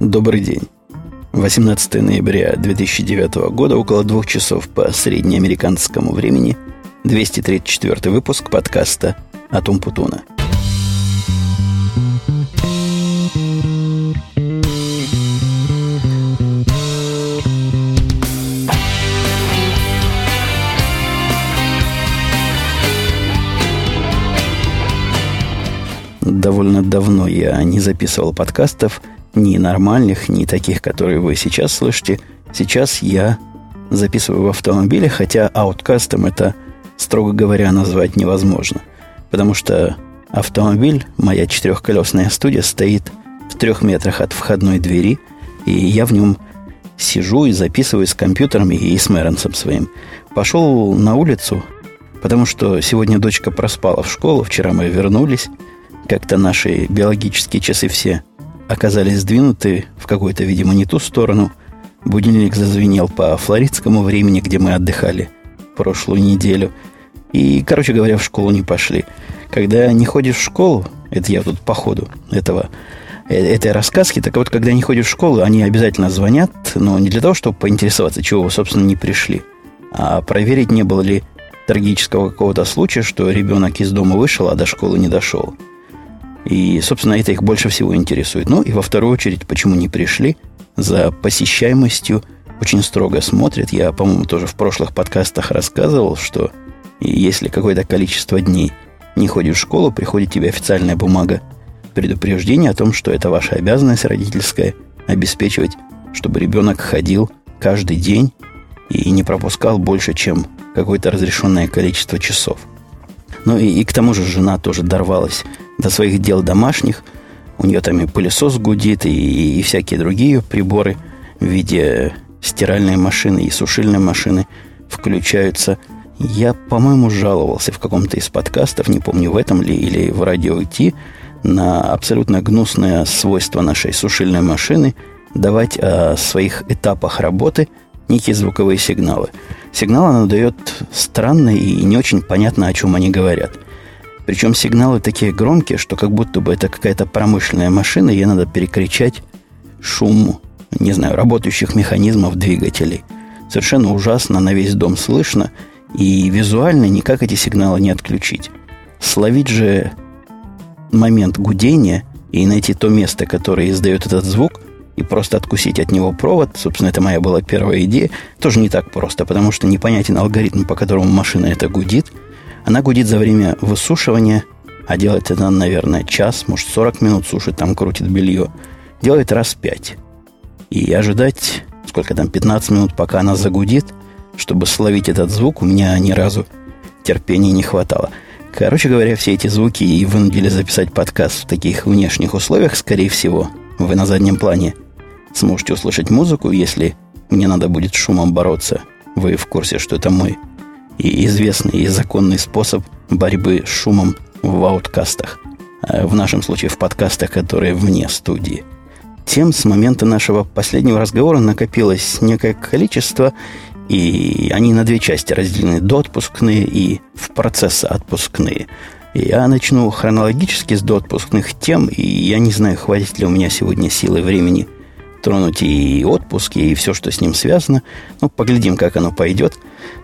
Добрый день. 18 ноября 2009 года, около двух часов по среднеамериканскому времени, 234 выпуск подкаста «Атум Путуна». Довольно давно я не записывал подкастов – ни нормальных, ни таких, которые вы сейчас слышите. Сейчас я записываю в автомобиле, хотя ауткастом это, строго говоря, назвать невозможно. Потому что автомобиль, моя четырехколесная студия, стоит в трех метрах от входной двери, и я в нем сижу и записываю с компьютером и с Мэренсом своим. Пошел на улицу, потому что сегодня дочка проспала в школу, вчера мы вернулись. Как-то наши биологические часы все оказались сдвинуты в какую-то, видимо, не ту сторону. Будильник зазвенел по флоридскому времени, где мы отдыхали прошлую неделю. И, короче говоря, в школу не пошли. Когда не ходишь в школу, это я тут по ходу этого, э, этой рассказки, так вот, когда не ходишь в школу, они обязательно звонят, но не для того, чтобы поинтересоваться, чего вы, собственно, не пришли, а проверить, не было ли трагического какого-то случая, что ребенок из дома вышел, а до школы не дошел. И, собственно, это их больше всего интересует. Ну и во вторую очередь, почему не пришли? За посещаемостью очень строго смотрят. Я, по-моему, тоже в прошлых подкастах рассказывал, что если какое-то количество дней не ходишь в школу, приходит тебе официальная бумага предупреждения о том, что это ваша обязанность родительская обеспечивать, чтобы ребенок ходил каждый день и не пропускал больше, чем какое-то разрешенное количество часов. Ну и, и к тому же жена тоже дорвалась до своих дел домашних. У нее там и пылесос гудит, и, и всякие другие приборы в виде стиральной машины и сушильной машины включаются. Я, по-моему, жаловался в каком-то из подкастов, не помню, в этом ли или в радио идти, на абсолютно гнусное свойство нашей сушильной машины давать о своих этапах работы некие звуковые сигналы. Сигнал она дает странный и не очень понятно, о чем они говорят – причем сигналы такие громкие, что как будто бы это какая-то промышленная машина, ей надо перекричать шум, не знаю, работающих механизмов двигателей. Совершенно ужасно, на весь дом слышно, и визуально никак эти сигналы не отключить. Словить же момент гудения и найти то место, которое издает этот звук, и просто откусить от него провод, собственно, это моя была первая идея, тоже не так просто, потому что непонятен алгоритм, по которому машина это гудит – она гудит за время высушивания, а делает это, наверное, час, может, 40 минут сушит, там крутит белье. Делает раз пять. И ожидать, сколько там, 15 минут, пока она загудит, чтобы словить этот звук, у меня ни разу терпения не хватало. Короче говоря, все эти звуки и вынудили записать подкаст в таких внешних условиях, скорее всего. Вы на заднем плане сможете услышать музыку, если мне надо будет шумом бороться. Вы в курсе, что это мой и известный и законный способ борьбы с шумом в ауткастах. А в нашем случае в подкастах, которые вне студии. Тем с момента нашего последнего разговора накопилось некое количество, и они на две части разделены, до отпускные и в процесс отпускные. Я начну хронологически с доотпускных тем, и я не знаю, хватит ли у меня сегодня силы времени тронуть и отпуски, и все, что с ним связано. Ну, поглядим, как оно пойдет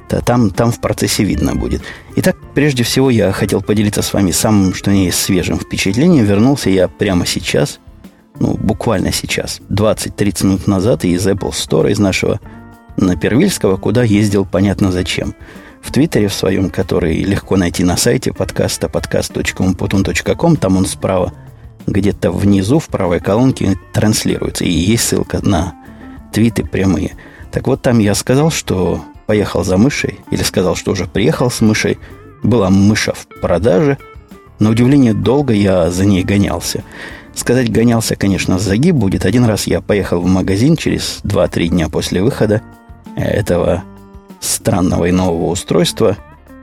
там, там в процессе видно будет. Итак, прежде всего я хотел поделиться с вами самым, что не есть свежим впечатлением. Вернулся я прямо сейчас, ну, буквально сейчас, 20-30 минут назад из Apple Store, из нашего на Первильского, куда ездил понятно зачем. В Твиттере в своем, который легко найти на сайте подкаста podcast.umputun.com, там он справа, где-то внизу, в правой колонке транслируется. И есть ссылка на твиты прямые. Так вот, там я сказал, что поехал за мышей, или сказал, что уже приехал с мышей. Была мыша в продаже. На удивление, долго я за ней гонялся. Сказать гонялся, конечно, загиб будет. Один раз я поехал в магазин через 2-3 дня после выхода этого странного и нового устройства.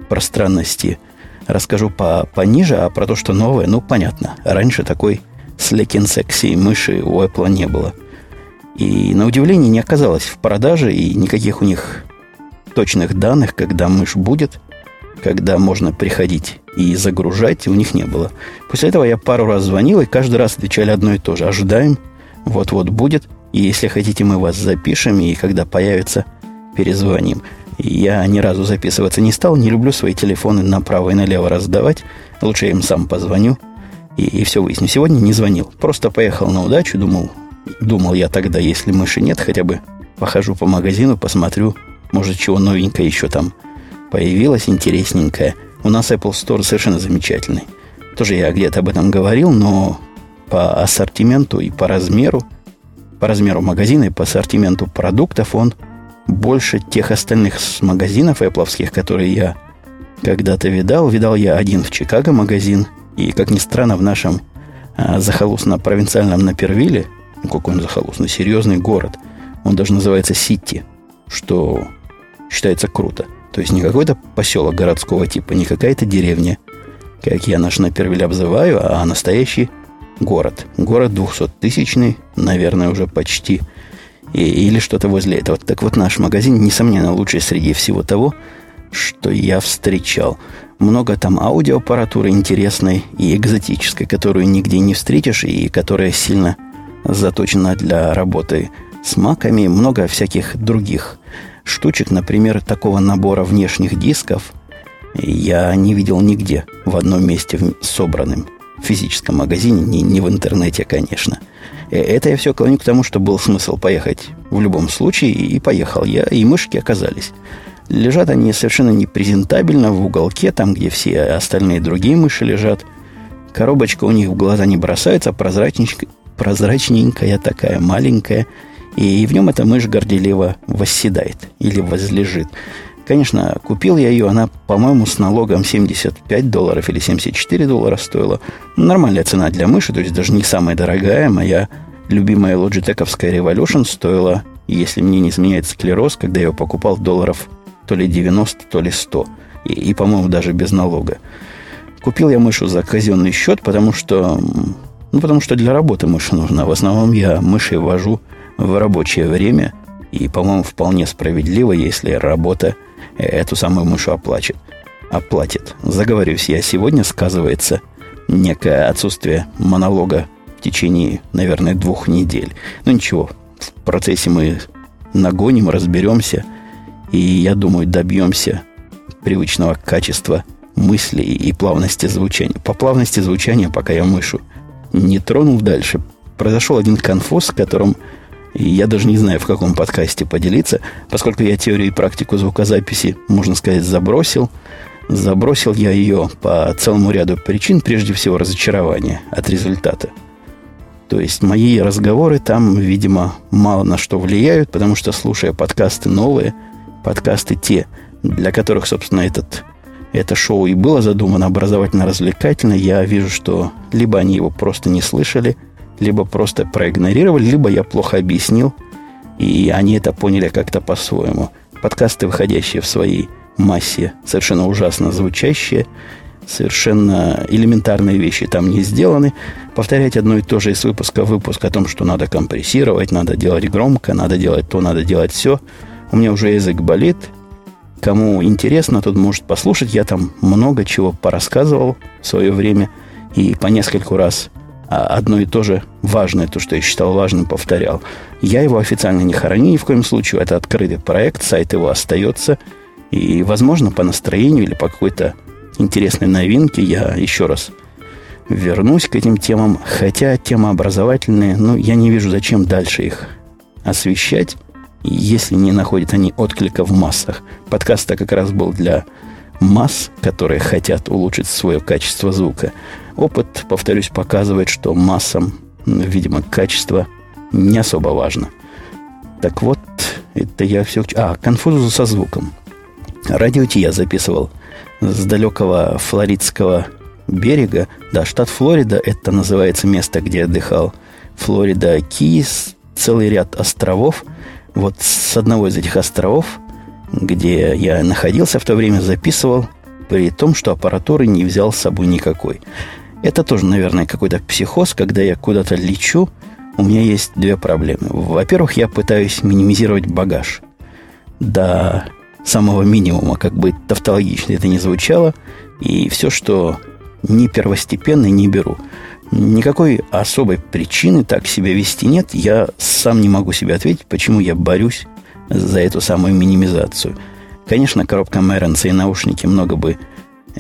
Про странности расскажу по пониже, а про то, что новое, ну, понятно. Раньше такой слекин секси мыши у Apple не было. И на удивление не оказалось в продаже, и никаких у них точных данных, когда мышь будет, когда можно приходить и загружать, у них не было. После этого я пару раз звонил, и каждый раз отвечали одно и то же. Ожидаем, вот-вот будет. И если хотите, мы вас запишем, и когда появится, перезвоним. Я ни разу записываться не стал, не люблю свои телефоны направо и налево раздавать. Лучше я им сам позвоню и, и все выясню. Сегодня не звонил, просто поехал на удачу, думал, думал я тогда, если мыши нет, хотя бы похожу по магазину, посмотрю, может, чего новенькое еще там появилось, интересненькое. У нас Apple Store совершенно замечательный. Тоже я где-то об этом говорил, но по ассортименту и по размеру, по размеру магазина и по ассортименту продуктов он больше тех остальных магазинов Apple, которые я когда-то видал. Видал я один в Чикаго магазин, и, как ни странно, в нашем а, захолустно-провинциальном Напервилле, ну, какой он захолустный, серьезный город, он даже называется Сити, что считается круто. То есть не какой-то поселок городского типа, не какая-то деревня, как я наш Напервиль обзываю, а настоящий город. Город 200-тысячный, наверное, уже почти – и, или что-то возле этого. Так вот, наш магазин, несомненно, лучший среди всего того, что я встречал. Много там аудиоаппаратуры интересной и экзотической, которую нигде не встретишь и которая сильно заточена для работы с маками. Много всяких других штучек, например, такого набора внешних дисков я не видел нигде в одном месте собранным в физическом магазине, не, не в интернете, конечно – Э, это я все клоню к тому, что был смысл поехать в любом случае, и поехал я, и мышки оказались. Лежат они совершенно непрезентабельно в уголке, там, где все остальные другие мыши лежат. Коробочка у них в глаза не бросается, прозрачненькая, прозрачненькая такая, маленькая. И в нем эта мышь горделиво восседает или возлежит. Конечно, купил я ее, она, по-моему, с налогом 75 долларов или 74 доллара стоила. Нормальная цена для мыши, то есть даже не самая дорогая. Моя любимая лоджитековская Revolution стоила, если мне не изменяет склероз, когда я ее покупал долларов то ли 90, то ли 100. И, и по-моему, даже без налога. Купил я мышу за казенный счет, потому что, ну, потому что для работы мыши нужна. В основном я мыши вожу в рабочее время. И, по-моему, вполне справедливо, если работа эту самую мышу оплачет. Оплатит. Заговорюсь я сегодня, сказывается некое отсутствие монолога в течение, наверное, двух недель. Ну ничего, в процессе мы нагоним, разберемся, и, я думаю, добьемся привычного качества мысли и плавности звучания. По плавности звучания, пока я мышу не тронул дальше, произошел один конфуз, с которым и я даже не знаю, в каком подкасте поделиться, поскольку я теорию и практику звукозаписи, можно сказать, забросил. Забросил я ее по целому ряду причин, прежде всего разочарования от результата. То есть мои разговоры там, видимо, мало на что влияют, потому что, слушая подкасты новые, подкасты те, для которых, собственно, этот, это шоу и было задумано образовательно-развлекательно, я вижу, что либо они его просто не слышали – либо просто проигнорировали, либо я плохо объяснил, и они это поняли как-то по-своему. Подкасты, выходящие в своей массе, совершенно ужасно звучащие, совершенно элементарные вещи там не сделаны. Повторять одно и то же из выпуска в выпуск о том, что надо компрессировать, надо делать громко, надо делать то, надо делать все. У меня уже язык болит. Кому интересно, тот может послушать. Я там много чего порассказывал в свое время и по нескольку раз одно и то же важное, то, что я считал важным, повторял. Я его официально не хороню ни в коем случае. Это открытый проект, сайт его остается. И, возможно, по настроению или по какой-то интересной новинке я еще раз вернусь к этим темам. Хотя темы образовательные, ну, я не вижу, зачем дальше их освещать, если не находят они отклика в массах. Подкаст-то как раз был для масс, которые хотят улучшить свое качество звука. Опыт, повторюсь, показывает, что массам, видимо, качество не особо важно. Так вот, это я все... А, конфузу со звуком. Радио Ти я записывал с далекого флоридского берега. Да, штат Флорида, это называется место, где отдыхал Флорида Кис, целый ряд островов. Вот с одного из этих островов, где я находился в то время, записывал, при том, что аппаратуры не взял с собой никакой. Это тоже, наверное, какой-то психоз, когда я куда-то лечу, у меня есть две проблемы. Во-первых, я пытаюсь минимизировать багаж до самого минимума, как бы тавтологично это не звучало, и все, что не первостепенно, не беру. Никакой особой причины так себя вести нет. Я сам не могу себе ответить, почему я борюсь за эту самую минимизацию. Конечно, коробка Мэренса и наушники много бы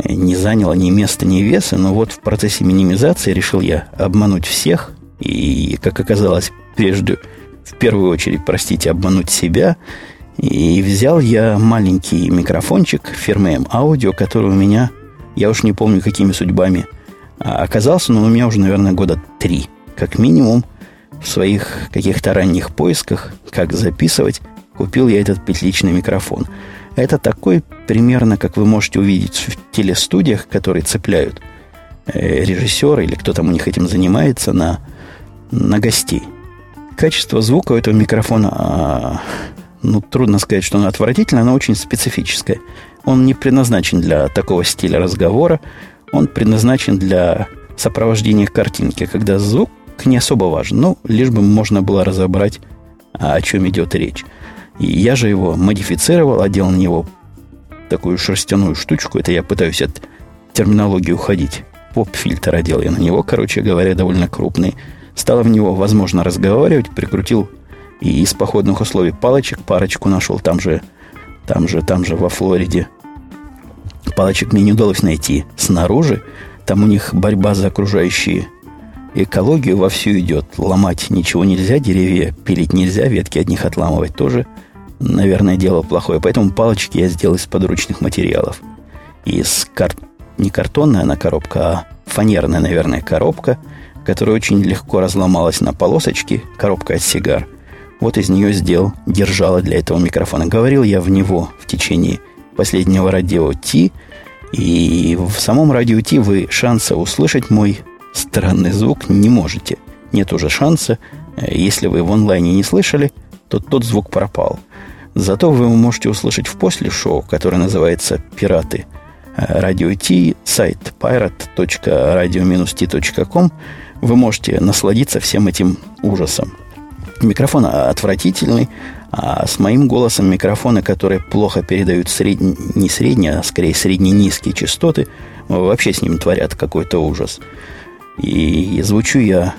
не заняло ни места, ни веса, но вот в процессе минимизации решил я обмануть всех и, как оказалось, прежде, в первую очередь, простите, обмануть себя. И взял я маленький микрофончик фирмы M-Audio, который у меня, я уж не помню, какими судьбами – а оказался, ну, у меня уже, наверное, года три, как минимум, в своих каких-то ранних поисках, как записывать, купил я этот петличный микрофон. Это такой примерно, как вы можете увидеть в телестудиях, которые цепляют э, режиссеры или кто там у них этим занимается на, на гостей. Качество звука у этого микрофона, а, ну, трудно сказать, что оно отвратительное, оно очень специфическое. Он не предназначен для такого стиля разговора он предназначен для сопровождения картинки, когда звук не особо важен, но лишь бы можно было разобрать, о чем идет речь. Я же его модифицировал, одел на него такую шерстяную штучку. Это я пытаюсь от терминологии уходить. Поп-фильтр одел я на него, короче говоря, довольно крупный. Стало в него возможно разговаривать, прикрутил и из походных условий палочек парочку нашел там же, там же, там же во Флориде Палочек мне не удалось найти снаружи. Там у них борьба за окружающие экологию вовсю идет. Ломать ничего нельзя, деревья пилить нельзя, ветки от них отламывать тоже, наверное, дело плохое. Поэтому палочки я сделал из подручных материалов. Из кар... не картонная она коробка, а фанерная, наверное, коробка, которая очень легко разломалась на полосочки, коробка от сигар. Вот из нее сделал держало для этого микрофона. Говорил я в него в течение последнего радио Ти. И в самом радио Ти вы шанса услышать мой странный звук не можете. Нет уже шанса. Если вы в онлайне не слышали, то тот звук пропал. Зато вы можете услышать в после шоу, которое называется «Пираты». Радио Ти, сайт pirate.radio-t.com. Вы можете насладиться всем этим ужасом. Микрофон отвратительный, а с моим голосом микрофоны, которые плохо передают сред... не средние, а скорее средне-низкие частоты, вообще с ним творят какой-то ужас. И звучу я,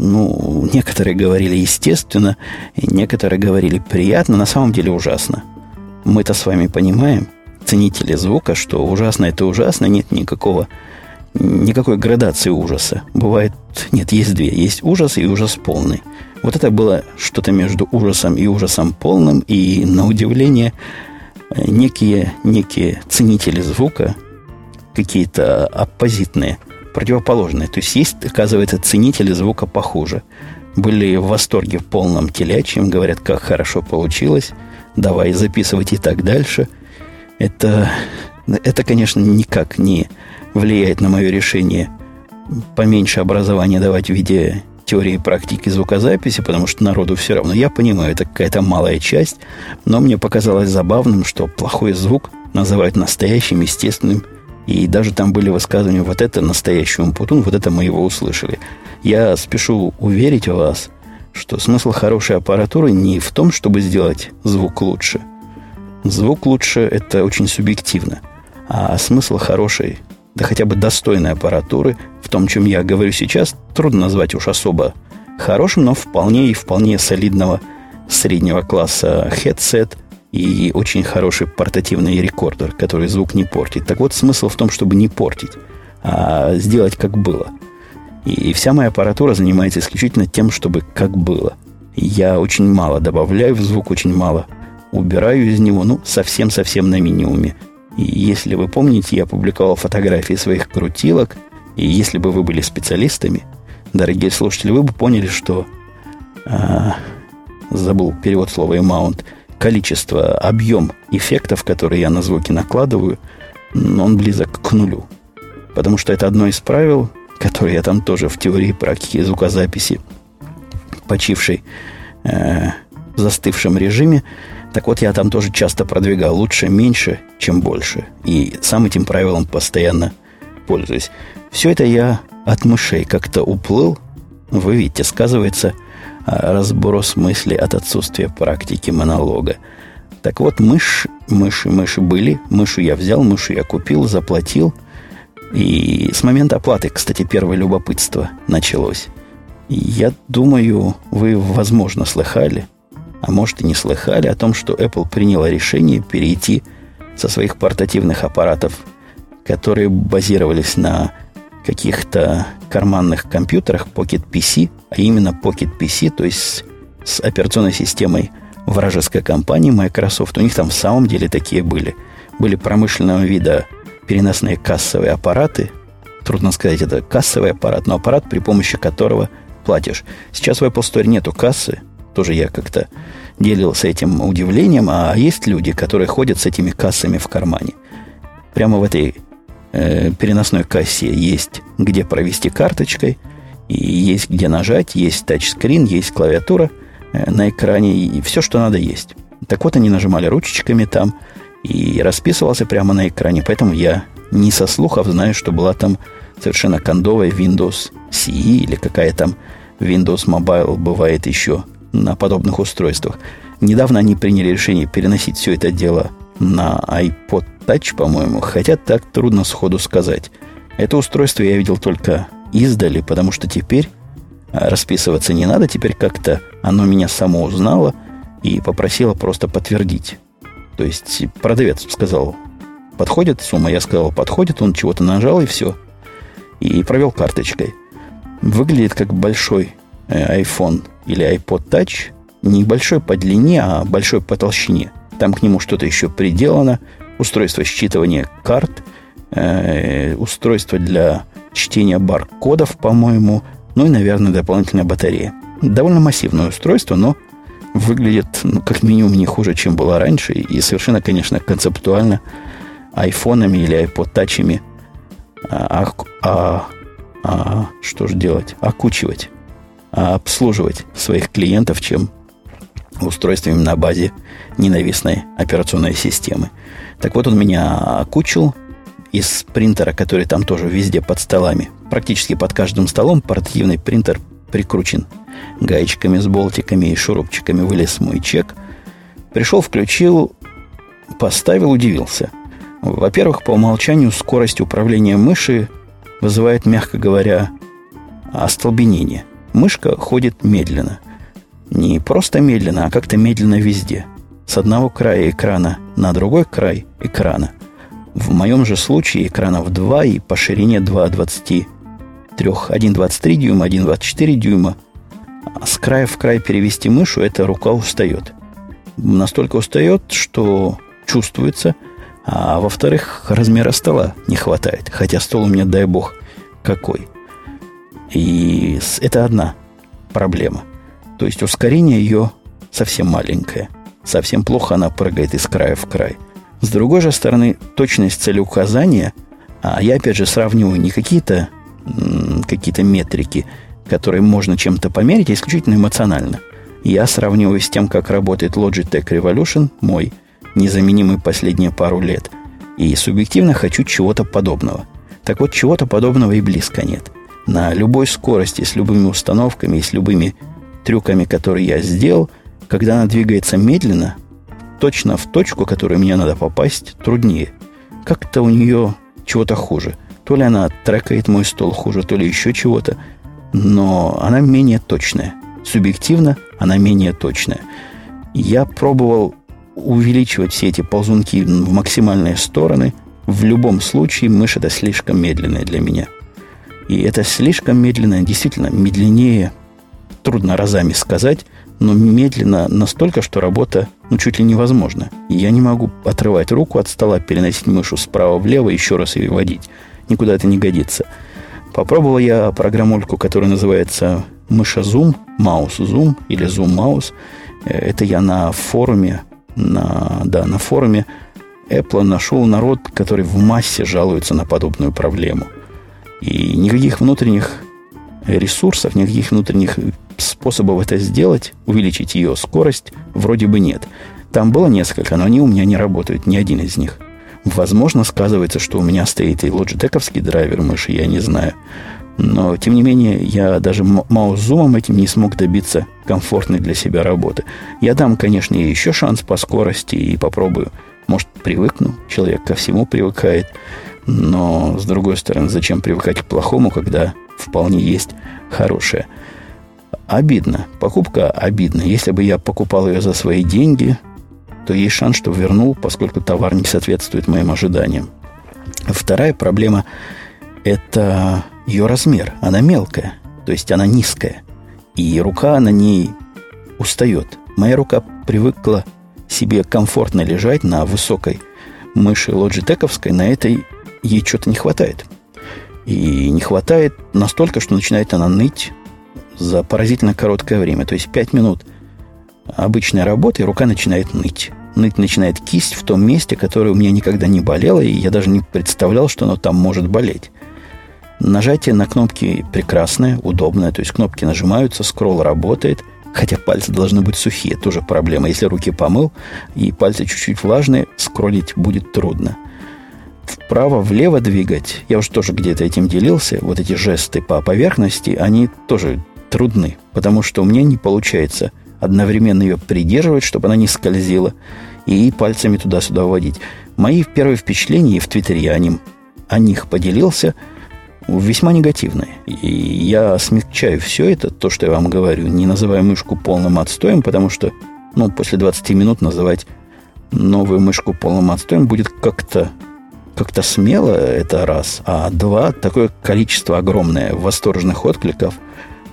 ну, некоторые говорили естественно, некоторые говорили приятно, на самом деле ужасно. Мы-то с вами понимаем, ценители звука, что ужасно это ужасно, нет никакого никакой градации ужаса. Бывает, нет, есть две. Есть ужас и ужас полный. Вот это было что-то между ужасом и ужасом полным, и, на удивление, некие, некие ценители звука, какие-то оппозитные, противоположные. То есть есть, оказывается, ценители звука похуже. Были в восторге в полном телячьем, говорят, как хорошо получилось, давай записывать и так дальше. Это, это конечно, никак не влияет на мое решение поменьше образования давать в виде теории и практики звукозаписи, потому что народу все равно. Я понимаю, это какая-то малая часть, но мне показалось забавным, что плохой звук называют настоящим, естественным, и даже там были высказывания, вот это настоящий умпутун, вот это мы его услышали. Я спешу уверить вас, что смысл хорошей аппаратуры не в том, чтобы сделать звук лучше. Звук лучше – это очень субъективно. А смысл хорошей да хотя бы достойной аппаратуры, в том, чем я говорю сейчас, трудно назвать уж особо хорошим, но вполне и вполне солидного среднего класса хедсет и очень хороший портативный рекордер, который звук не портит. Так вот, смысл в том, чтобы не портить, а сделать как было. И вся моя аппаратура занимается исключительно тем, чтобы как было. Я очень мало добавляю в звук, очень мало убираю из него, ну, совсем-совсем на минимуме. И если вы помните, я публиковал фотографии своих крутилок, и если бы вы были специалистами, дорогие слушатели, вы бы поняли, что а, забыл перевод слова amount, количество, объем эффектов, которые я на звуки накладываю, он близок к нулю. Потому что это одно из правил, которые я там тоже в теории практики звукозаписи, почившей э, в застывшем режиме, так вот, я там тоже часто продвигал лучше меньше, чем больше. И сам этим правилом постоянно пользуюсь. Все это я от мышей как-то уплыл. Вы видите, сказывается разброс мысли от отсутствия практики монолога. Так вот, мышь, мыши, мыши были. Мышу я взял, мышу я купил, заплатил. И с момента оплаты, кстати, первое любопытство началось. Я думаю, вы, возможно, слыхали, а может и не слыхали о том, что Apple приняла решение перейти со своих портативных аппаратов, которые базировались на каких-то карманных компьютерах Pocket PC, а именно Pocket PC, то есть с операционной системой вражеской компании Microsoft. У них там в самом деле такие были. Были промышленного вида переносные кассовые аппараты. Трудно сказать, это кассовый аппарат, но аппарат, при помощи которого платишь. Сейчас в Apple Store нету кассы. Тоже я как-то делился этим удивлением. А есть люди, которые ходят с этими кассами в кармане. Прямо в этой э, переносной кассе есть где провести карточкой, и есть где нажать, есть тачскрин, есть клавиатура э, на экране, и все, что надо есть. Так вот, они нажимали ручечками там, и расписывался прямо на экране. Поэтому я не со слухов знаю, что была там совершенно кондовая Windows CE или какая там Windows Mobile бывает еще на подобных устройствах. Недавно они приняли решение переносить все это дело на iPod Touch, по-моему, хотя так трудно сходу сказать. Это устройство я видел только издали, потому что теперь а, расписываться не надо, теперь как-то оно меня само узнало и попросило просто подтвердить. То есть продавец сказал, подходит сумма, я сказал, подходит, он чего-то нажал и все. И провел карточкой. Выглядит как большой э, iPhone или iPod Touch, не большой по длине, а большой по толщине. Там к нему что-то еще приделано, устройство считывания карт, э, устройство для чтения баркодов, по-моему, ну и, наверное, дополнительная батарея. Довольно массивное устройство, но выглядит, ну, как минимум, не хуже, чем было раньше. И совершенно, конечно, концептуально айфонами или iPod тачами а, а, а, а, что же делать? Окучивать, а обслуживать своих клиентов, чем устройствами на базе ненавистной операционной системы. Так вот, он меня окучил из принтера, который там тоже везде под столами. Практически под каждым столом портативный принтер прикручен гаечками с болтиками и шурупчиками вылез мой чек. Пришел, включил, поставил, удивился. Во-первых, по умолчанию скорость управления мыши вызывает, мягко говоря, остолбенение. Мышка ходит медленно. Не просто медленно, а как-то медленно везде. С одного края экрана на другой край экрана. В моем же случае экранов 2 и по ширине 2,23. 1,23 дюйма, 1,24 дюйма – с края в край перевести мышу, эта рука устает. Настолько устает, что чувствуется. А во-вторых, размера стола не хватает. Хотя стол у меня, дай бог, какой. И это одна проблема. То есть ускорение ее совсем маленькое. Совсем плохо она прыгает из края в край. С другой же стороны, точность целеуказания, а я опять же сравниваю не какие-то какие-то метрики, которые можно чем-то померить, исключительно эмоционально. Я сравниваю с тем, как работает Logitech Revolution, мой незаменимый последние пару лет, и субъективно хочу чего-то подобного. Так вот, чего-то подобного и близко нет. На любой скорости, с любыми установками с любыми трюками, которые я сделал, когда она двигается медленно, точно в точку, которую мне надо попасть, труднее. Как-то у нее чего-то хуже. То ли она трекает мой стол хуже, то ли еще чего-то но она менее точная. Субъективно она менее точная. Я пробовал увеличивать все эти ползунки в максимальные стороны. В любом случае мышь это слишком медленная для меня. И это слишком медленное, действительно, медленнее, трудно разами сказать, но медленно настолько, что работа ну, чуть ли невозможна. И я не могу отрывать руку от стола, переносить мышу справа влево, еще раз ее водить. Никуда это не годится. Попробовал я программульку, которая называется Мыша Zoom, Маус Zoom или Zoom Маус. Это я на форуме, на, да, на форуме Apple нашел народ, который в массе жалуется на подобную проблему. И никаких внутренних ресурсов, никаких внутренних способов это сделать, увеличить ее скорость, вроде бы нет. Там было несколько, но они у меня не работают, ни один из них – Возможно, сказывается, что у меня стоит и лоджитековский драйвер мыши, я не знаю. Но, тем не менее, я даже маус-зумом этим не смог добиться комфортной для себя работы. Я дам, конечно, еще шанс по скорости и попробую. Может, привыкну. Человек ко всему привыкает. Но, с другой стороны, зачем привыкать к плохому, когда вполне есть хорошее? Обидно. Покупка обидна. Если бы я покупал ее за свои деньги, то есть шанс, что вернул, поскольку товар не соответствует моим ожиданиям. Вторая проблема – это ее размер. Она мелкая, то есть она низкая. И рука на ней устает. Моя рука привыкла себе комфортно лежать на высокой мыши лоджитековской, на этой ей что-то не хватает. И не хватает настолько, что начинает она ныть за поразительно короткое время. То есть 5 минут обычной работы, и рука начинает ныть. Ныть начинает кисть в том месте, которое у меня никогда не болело, и я даже не представлял, что оно там может болеть. Нажатие на кнопки прекрасное, удобное, то есть кнопки нажимаются, скролл работает, хотя пальцы должны быть сухие, тоже проблема. Если руки помыл и пальцы чуть-чуть влажные, скроллить будет трудно – вправо-влево двигать, я уже тоже где-то этим делился, вот эти жесты по поверхности, они тоже трудны, потому что у меня не получается одновременно ее придерживать, чтобы она не скользила, и пальцами туда-сюда водить. Мои первые впечатления, в Твиттере я о, ним, о них поделился, весьма негативные. И я смягчаю все это, то, что я вам говорю, не называя мышку полным отстоем, потому что, ну, после 20 минут называть новую мышку полным отстоем будет как-то как-то смело, это раз. А два, такое количество огромное восторженных откликов.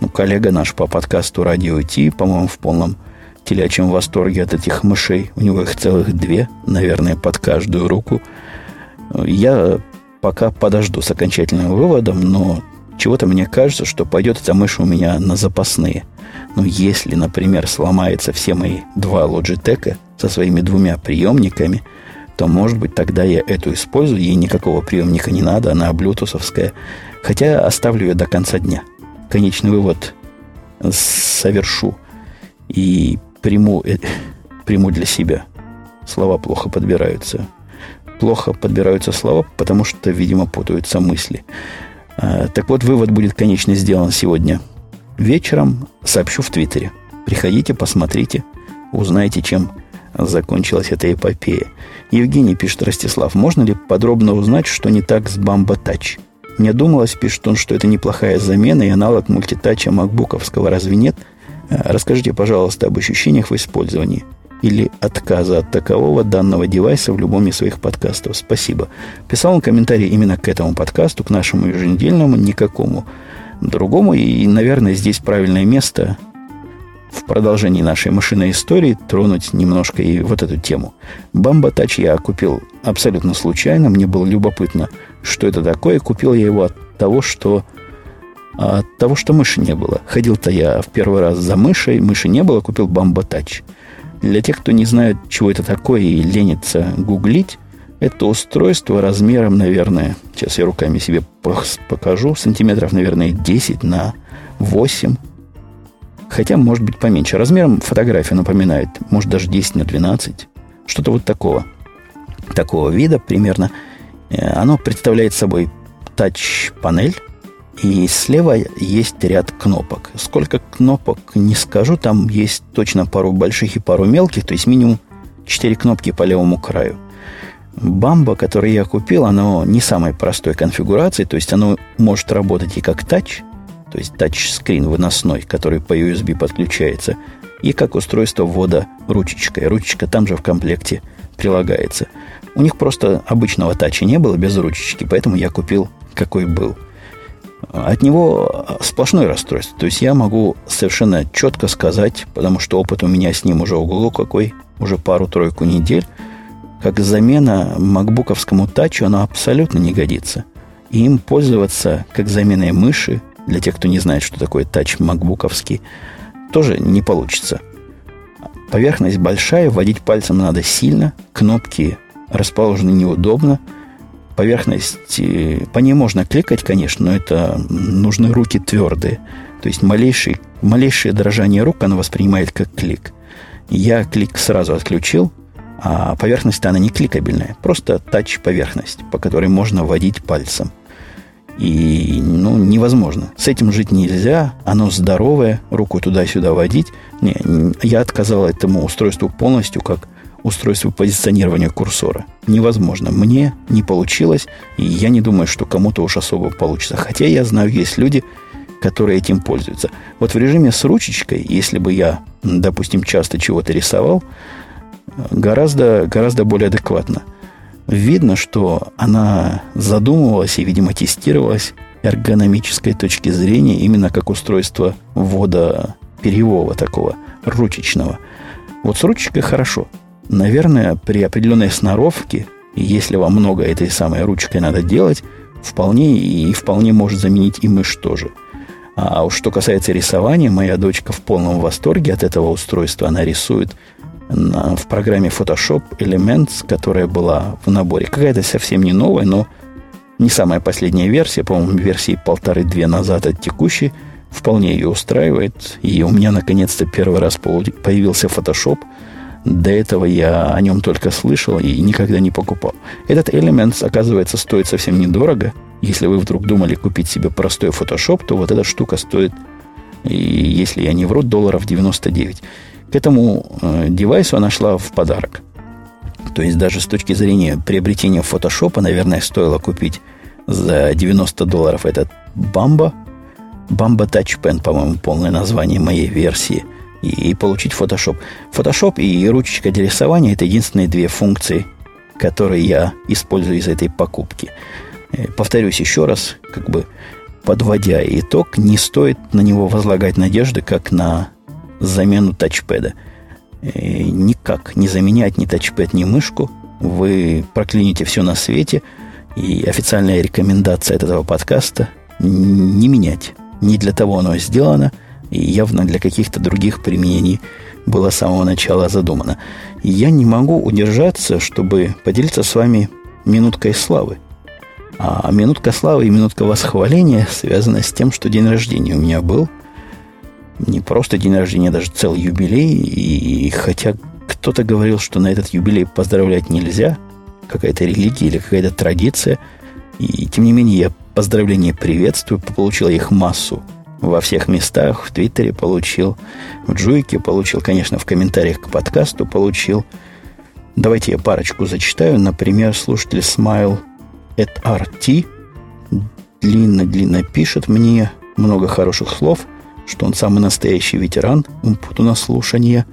Ну, коллега наш по подкасту «Радио Ти», по-моему, в полном телячьем восторге от этих мышей. У него их целых две, наверное, под каждую руку. Я пока подожду с окончательным выводом, но чего-то мне кажется, что пойдет эта мышь у меня на запасные. Ну, если, например, сломаются все мои два Logitech со своими двумя приемниками – то, может быть, тогда я эту использую, ей никакого приемника не надо, она блютусовская. Хотя оставлю ее до конца дня. Конечный вывод совершу и приму, э, приму для себя. Слова плохо подбираются. Плохо подбираются слова, потому что, видимо, путаются мысли. А, так вот, вывод будет, конечно, сделан сегодня вечером. Сообщу в Твиттере. Приходите, посмотрите, узнаете, чем закончилась эта эпопея. Евгений пишет, Ростислав, можно ли подробно узнать, что не так с Bamba Touch? Мне думалось, пишет он, что это неплохая замена и аналог мультитача макбуковского, разве нет? Э, расскажите, пожалуйста, об ощущениях в использовании или отказа от такового данного девайса в любом из своих подкастов. Спасибо. Писал он комментарий именно к этому подкасту, к нашему еженедельному, никакому другому. И, наверное, здесь правильное место в продолжении нашей машинной истории тронуть немножко и вот эту тему. Бамба Тач я купил абсолютно случайно. Мне было любопытно, что это такое. Купил я его от того, что от того, что мыши не было. Ходил-то я в первый раз за мышей, мыши не было, купил Бамба Тач. Для тех, кто не знает, чего это такое и ленится гуглить, это устройство размером, наверное, сейчас я руками себе покажу, сантиметров, наверное, 10 на 8 Хотя, может быть, поменьше. Размером фотография напоминает, может, даже 10 на 12. Что-то вот такого. Такого вида примерно. Э, оно представляет собой тач-панель. И слева есть ряд кнопок. Сколько кнопок не скажу, там есть точно пару больших и пару мелких, то есть минимум 4 кнопки по левому краю. Бамба, который я купил, оно не самой простой конфигурации, то есть оно может работать и как тач, то есть тачскрин выносной, который по USB подключается, и как устройство ввода ручечкой. Ручечка там же в комплекте прилагается. У них просто обычного тача не было без ручечки, поэтому я купил какой был. От него сплошное расстройство. То есть я могу совершенно четко сказать, потому что опыт у меня с ним уже ого какой, уже пару-тройку недель, как замена макбуковскому тачу она абсолютно не годится. И им пользоваться как заменой мыши, для тех, кто не знает, что такое тач макбуковский, тоже не получится. Поверхность большая, вводить пальцем надо сильно, кнопки расположены неудобно, поверхность, э, по ней можно кликать, конечно, но это нужны руки твердые. То есть малейший, малейшее дрожание рук она воспринимает как клик. Я клик сразу отключил, а поверхность она не кликабельная, просто тач-поверхность, по которой можно водить пальцем – и, ну, невозможно. С этим жить нельзя. Оно здоровое, руку туда-сюда водить. Не, я отказал этому устройству полностью, как устройство позиционирования курсора. Невозможно. Мне не получилось, и я не думаю, что кому-то уж особо получится. Хотя я знаю, есть люди, которые этим пользуются. Вот в режиме с ручечкой, если бы я, допустим, часто чего-то рисовал, гораздо, гораздо более адекватно. Видно, что она задумывалась и, видимо, тестировалась эргономической точки зрения именно как устройство ввода перьевого такого, ручечного. Вот с ручечкой хорошо. Наверное, при определенной сноровке, если вам много этой самой ручкой надо делать, вполне и вполне может заменить и мышь тоже. А уж что касается рисования, моя дочка в полном восторге от этого устройства. Она рисует на, в программе Photoshop Elements, которая была в наборе. Какая-то совсем не новая, но не самая последняя версия, по-моему, версии полторы-две назад от текущей, вполне ее устраивает. И у меня, наконец-то, первый раз появился Photoshop. До этого я о нем только слышал и никогда не покупал. Этот элемент, оказывается, стоит совсем недорого. Если вы вдруг думали купить себе простой Photoshop, то вот эта штука стоит, если я не вру, долларов 99. К этому э, девайсу она шла в подарок. То есть даже с точки зрения приобретения фотошопа, наверное, стоило купить за 90 долларов этот. Bamba Touch Pen, по-моему, полное название моей версии. И, и получить Photoshop. Photoshop и ручечка для рисования – это единственные две функции, которые я использую из этой покупки. Э, повторюсь еще раз, как бы подводя итог, не стоит на него возлагать надежды, как на замену тачпеда – Э, никак не заменять ни тачпэд, ни мышку. Вы проклянете все на свете. И официальная рекомендация этого подкаста – не менять. Не для того оно сделано, и явно для каких-то других применений было с самого начала задумано. И я не могу удержаться, чтобы поделиться с вами минуткой славы. А минутка славы и минутка восхваления связана с тем, что день рождения у меня был – не просто день рождения, а даже целый юбилей. И хотя кто-то говорил, что на этот юбилей поздравлять нельзя, какая-то религия или какая-то традиция, и тем не менее я поздравления приветствую, получил их массу во всех местах, в Твиттере получил, в Джуйке получил, конечно, в комментариях к подкасту получил. Давайте я парочку зачитаю. Например, слушатель Smile at RT длинно-длинно пишет мне много хороших слов – что он самый настоящий ветеран умпуту на слушание,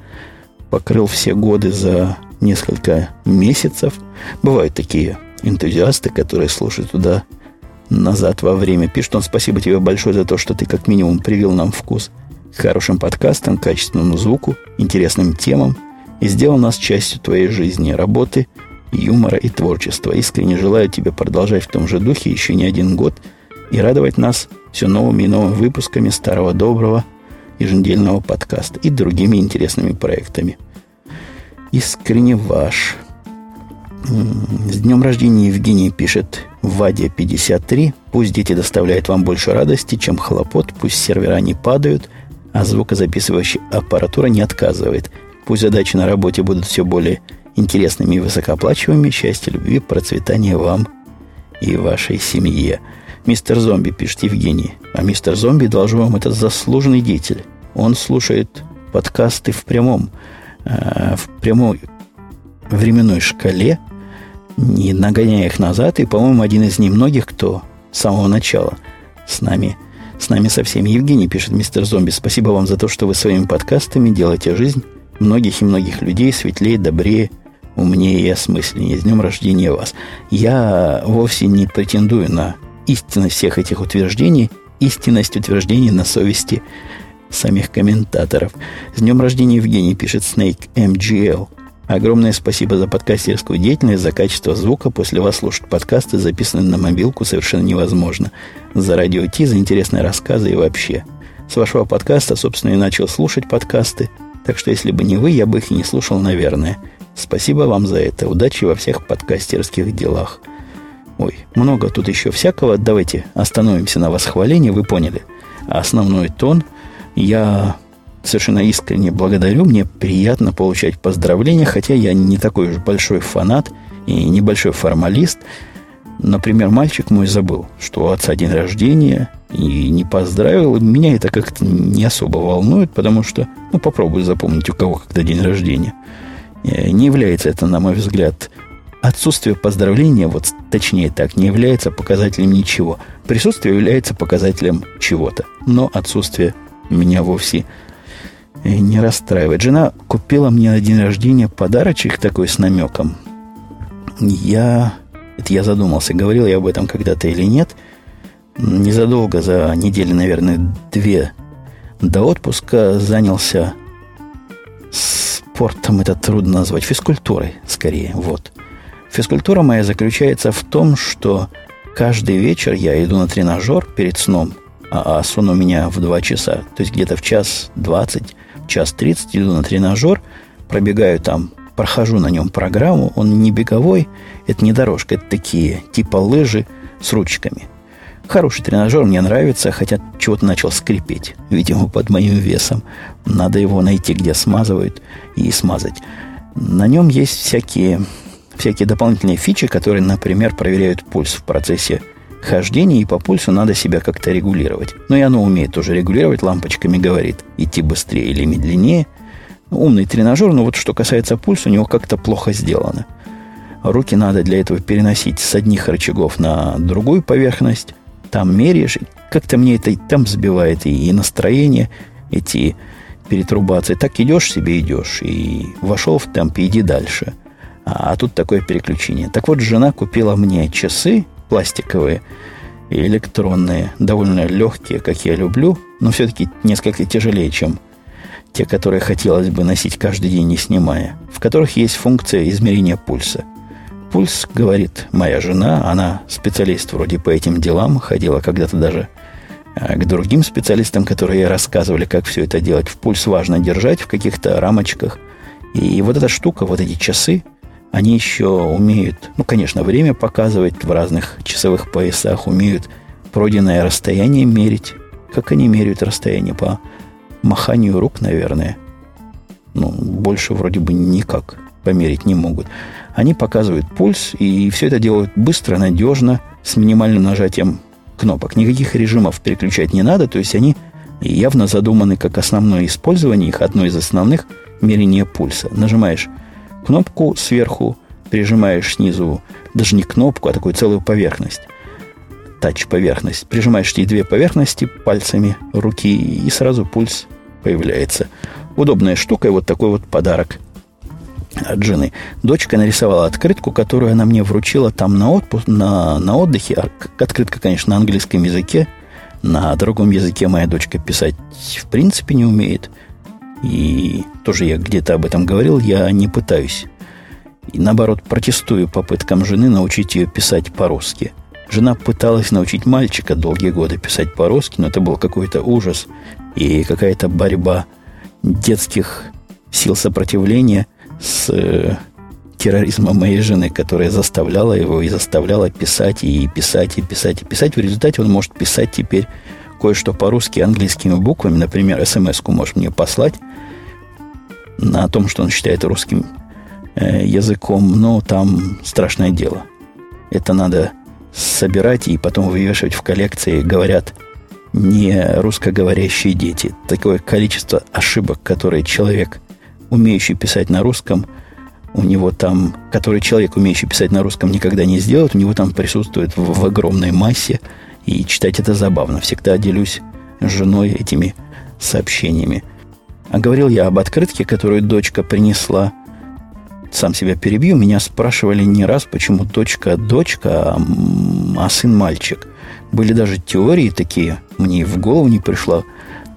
покрыл все годы за несколько месяцев. Бывают такие энтузиасты, которые слушают туда назад во время. Пишет он, спасибо тебе большое за то, что ты как минимум привил нам вкус к хорошим подкастам, качественному звуку, интересным темам и сделал нас частью твоей жизни, работы, юмора и творчества. Искренне желаю тебе продолжать в том же духе еще не один год и радовать нас все новыми и новыми выпусками старого доброго еженедельного подкаста и другими интересными проектами. Искренне ваш. С днем рождения Евгений пишет Вадя 53. Пусть дети доставляют вам больше радости, чем хлопот. Пусть сервера не падают, а звукозаписывающая аппаратура не отказывает. Пусть задачи на работе будут все более интересными и высокооплачиваемыми. Счастья, любви, процветания вам и вашей семье. Мистер Зомби, пишет Евгений. А мистер Зомби, должен вам, это заслуженный деятель. Он слушает подкасты в прямом, э, в прямой временной шкале, не нагоняя их назад. И, по-моему, один из немногих, кто с самого начала с нами, с нами со всеми. Евгений, пишет мистер Зомби, спасибо вам за то, что вы своими подкастами делаете жизнь многих и многих людей светлее, добрее, умнее и осмысленнее. С днем рождения вас. Я вовсе не претендую на истинность всех этих утверждений, истинность утверждений на совести самих комментаторов. С днем рождения Евгений, пишет Snake MGL. Огромное спасибо за подкастерскую деятельность, за качество звука. После вас слушать подкасты, записанные на мобилку, совершенно невозможно. За радио Ти, за интересные рассказы и вообще. С вашего подкаста, собственно, и начал слушать подкасты. Так что, если бы не вы, я бы их и не слушал, наверное. Спасибо вам за это. Удачи во всех подкастерских делах. Ой, много тут еще всякого. Давайте остановимся на восхвалении, вы поняли. Основной тон. Я совершенно искренне благодарю. Мне приятно получать поздравления, хотя я не такой уж большой фанат и небольшой формалист. Например, мальчик мой забыл, что у отца день рождения, и не поздравил. Меня это как-то не особо волнует, потому что, ну, попробую запомнить, у кого когда день рождения. Э, не является это, на мой взгляд, отсутствие поздравления, вот точнее так, не является показателем ничего. Присутствие является показателем чего-то, но отсутствие меня вовсе не расстраивает. Жена купила мне на день рождения подарочек такой с намеком. Я... Это я задумался, говорил я об этом когда-то или нет. Незадолго, за недели, наверное, две до отпуска занялся спортом, это трудно назвать, физкультурой скорее, вот. Физкультура моя заключается в том, что каждый вечер я иду на тренажер перед сном, а, а сон у меня в 2 часа, то есть где-то в час 20, час 30 иду на тренажер, пробегаю там, прохожу на нем программу, он не беговой, это не дорожка, это такие типа лыжи с ручками. Хороший тренажер, мне нравится, хотя чего-то начал скрипеть, видимо, под моим весом. Надо его найти, где смазывают, и смазать. На нем есть всякие, всякие дополнительные фичи, которые, например, проверяют пульс в процессе хождения, и по пульсу надо себя как-то регулировать. Но и оно умеет тоже регулировать, лампочками говорит, идти быстрее или медленнее. Умный тренажер, но вот что касается пульса, у него как-то плохо сделано. Руки надо для этого переносить с одних рычагов на другую поверхность, там меряешь, как-то мне это там сбивает и, и настроение, эти перетрубации. Так идешь себе, идешь, и вошел в темп, иди дальше. А, а тут такое переключение. Так вот, жена купила мне часы пластиковые и электронные, довольно легкие, как я люблю, но все-таки несколько тяжелее, чем те, которые хотелось бы носить каждый день, не снимая, в которых есть функция измерения пульса. Пульс, говорит моя жена, она специалист вроде по этим делам, ходила когда-то даже э, к другим специалистам, которые рассказывали, как все это делать. В пульс важно держать в каких-то рамочках. И вот эта штука, вот эти часы, они еще умеют, ну, конечно, время показывать в разных часовых поясах, умеют пройденное расстояние мерить. Как они меряют расстояние? По маханию рук, наверное. Ну, больше вроде бы никак померить не могут. Они показывают пульс, и все это делают быстро, надежно, с минимальным нажатием кнопок. Никаких режимов переключать не надо, то есть они явно задуманы как основное использование их, одно из основных мерения пульса. Нажимаешь кнопку сверху, прижимаешь снизу, даже не кнопку, а такую целую поверхность. Тач-поверхность. Прижимаешь эти две поверхности пальцами руки, и сразу пульс появляется. Удобная штука, и вот такой вот подарок от жены. Дочка нарисовала открытку, которую она мне вручила там на, отпуск, на, на отдыхе. А, открытка, конечно, на английском языке. На другом языке моя дочка писать в принципе не умеет. И тоже я где-то об этом говорил, я не пытаюсь. И наоборот, протестую попыткам жены научить ее писать по-русски. Жена пыталась научить мальчика долгие годы писать по-русски, но это был какой-то ужас и какая-то борьба детских сил сопротивления с э, терроризмом моей жены, которая заставляла его и заставляла писать, и писать, и писать, и писать. В результате он может писать теперь кое-что по-русски английскими буквами. Например, смс-ку может мне послать на том, что он считает русским э, языком. Но там страшное дело. Это надо собирать и потом вывешивать в коллекции, говорят, не русскоговорящие дети. Такое количество ошибок, которые человек умеющий писать на русском, у него там, который человек, умеющий писать на русском, никогда не сделает, у него там присутствует в, в огромной массе, и читать это забавно. Всегда делюсь с женой этими сообщениями. А говорил я об открытке, которую дочка принесла. Сам себя перебью. Меня спрашивали не раз, почему дочка дочка, а, а сын мальчик. Были даже теории такие, мне в голову не пришло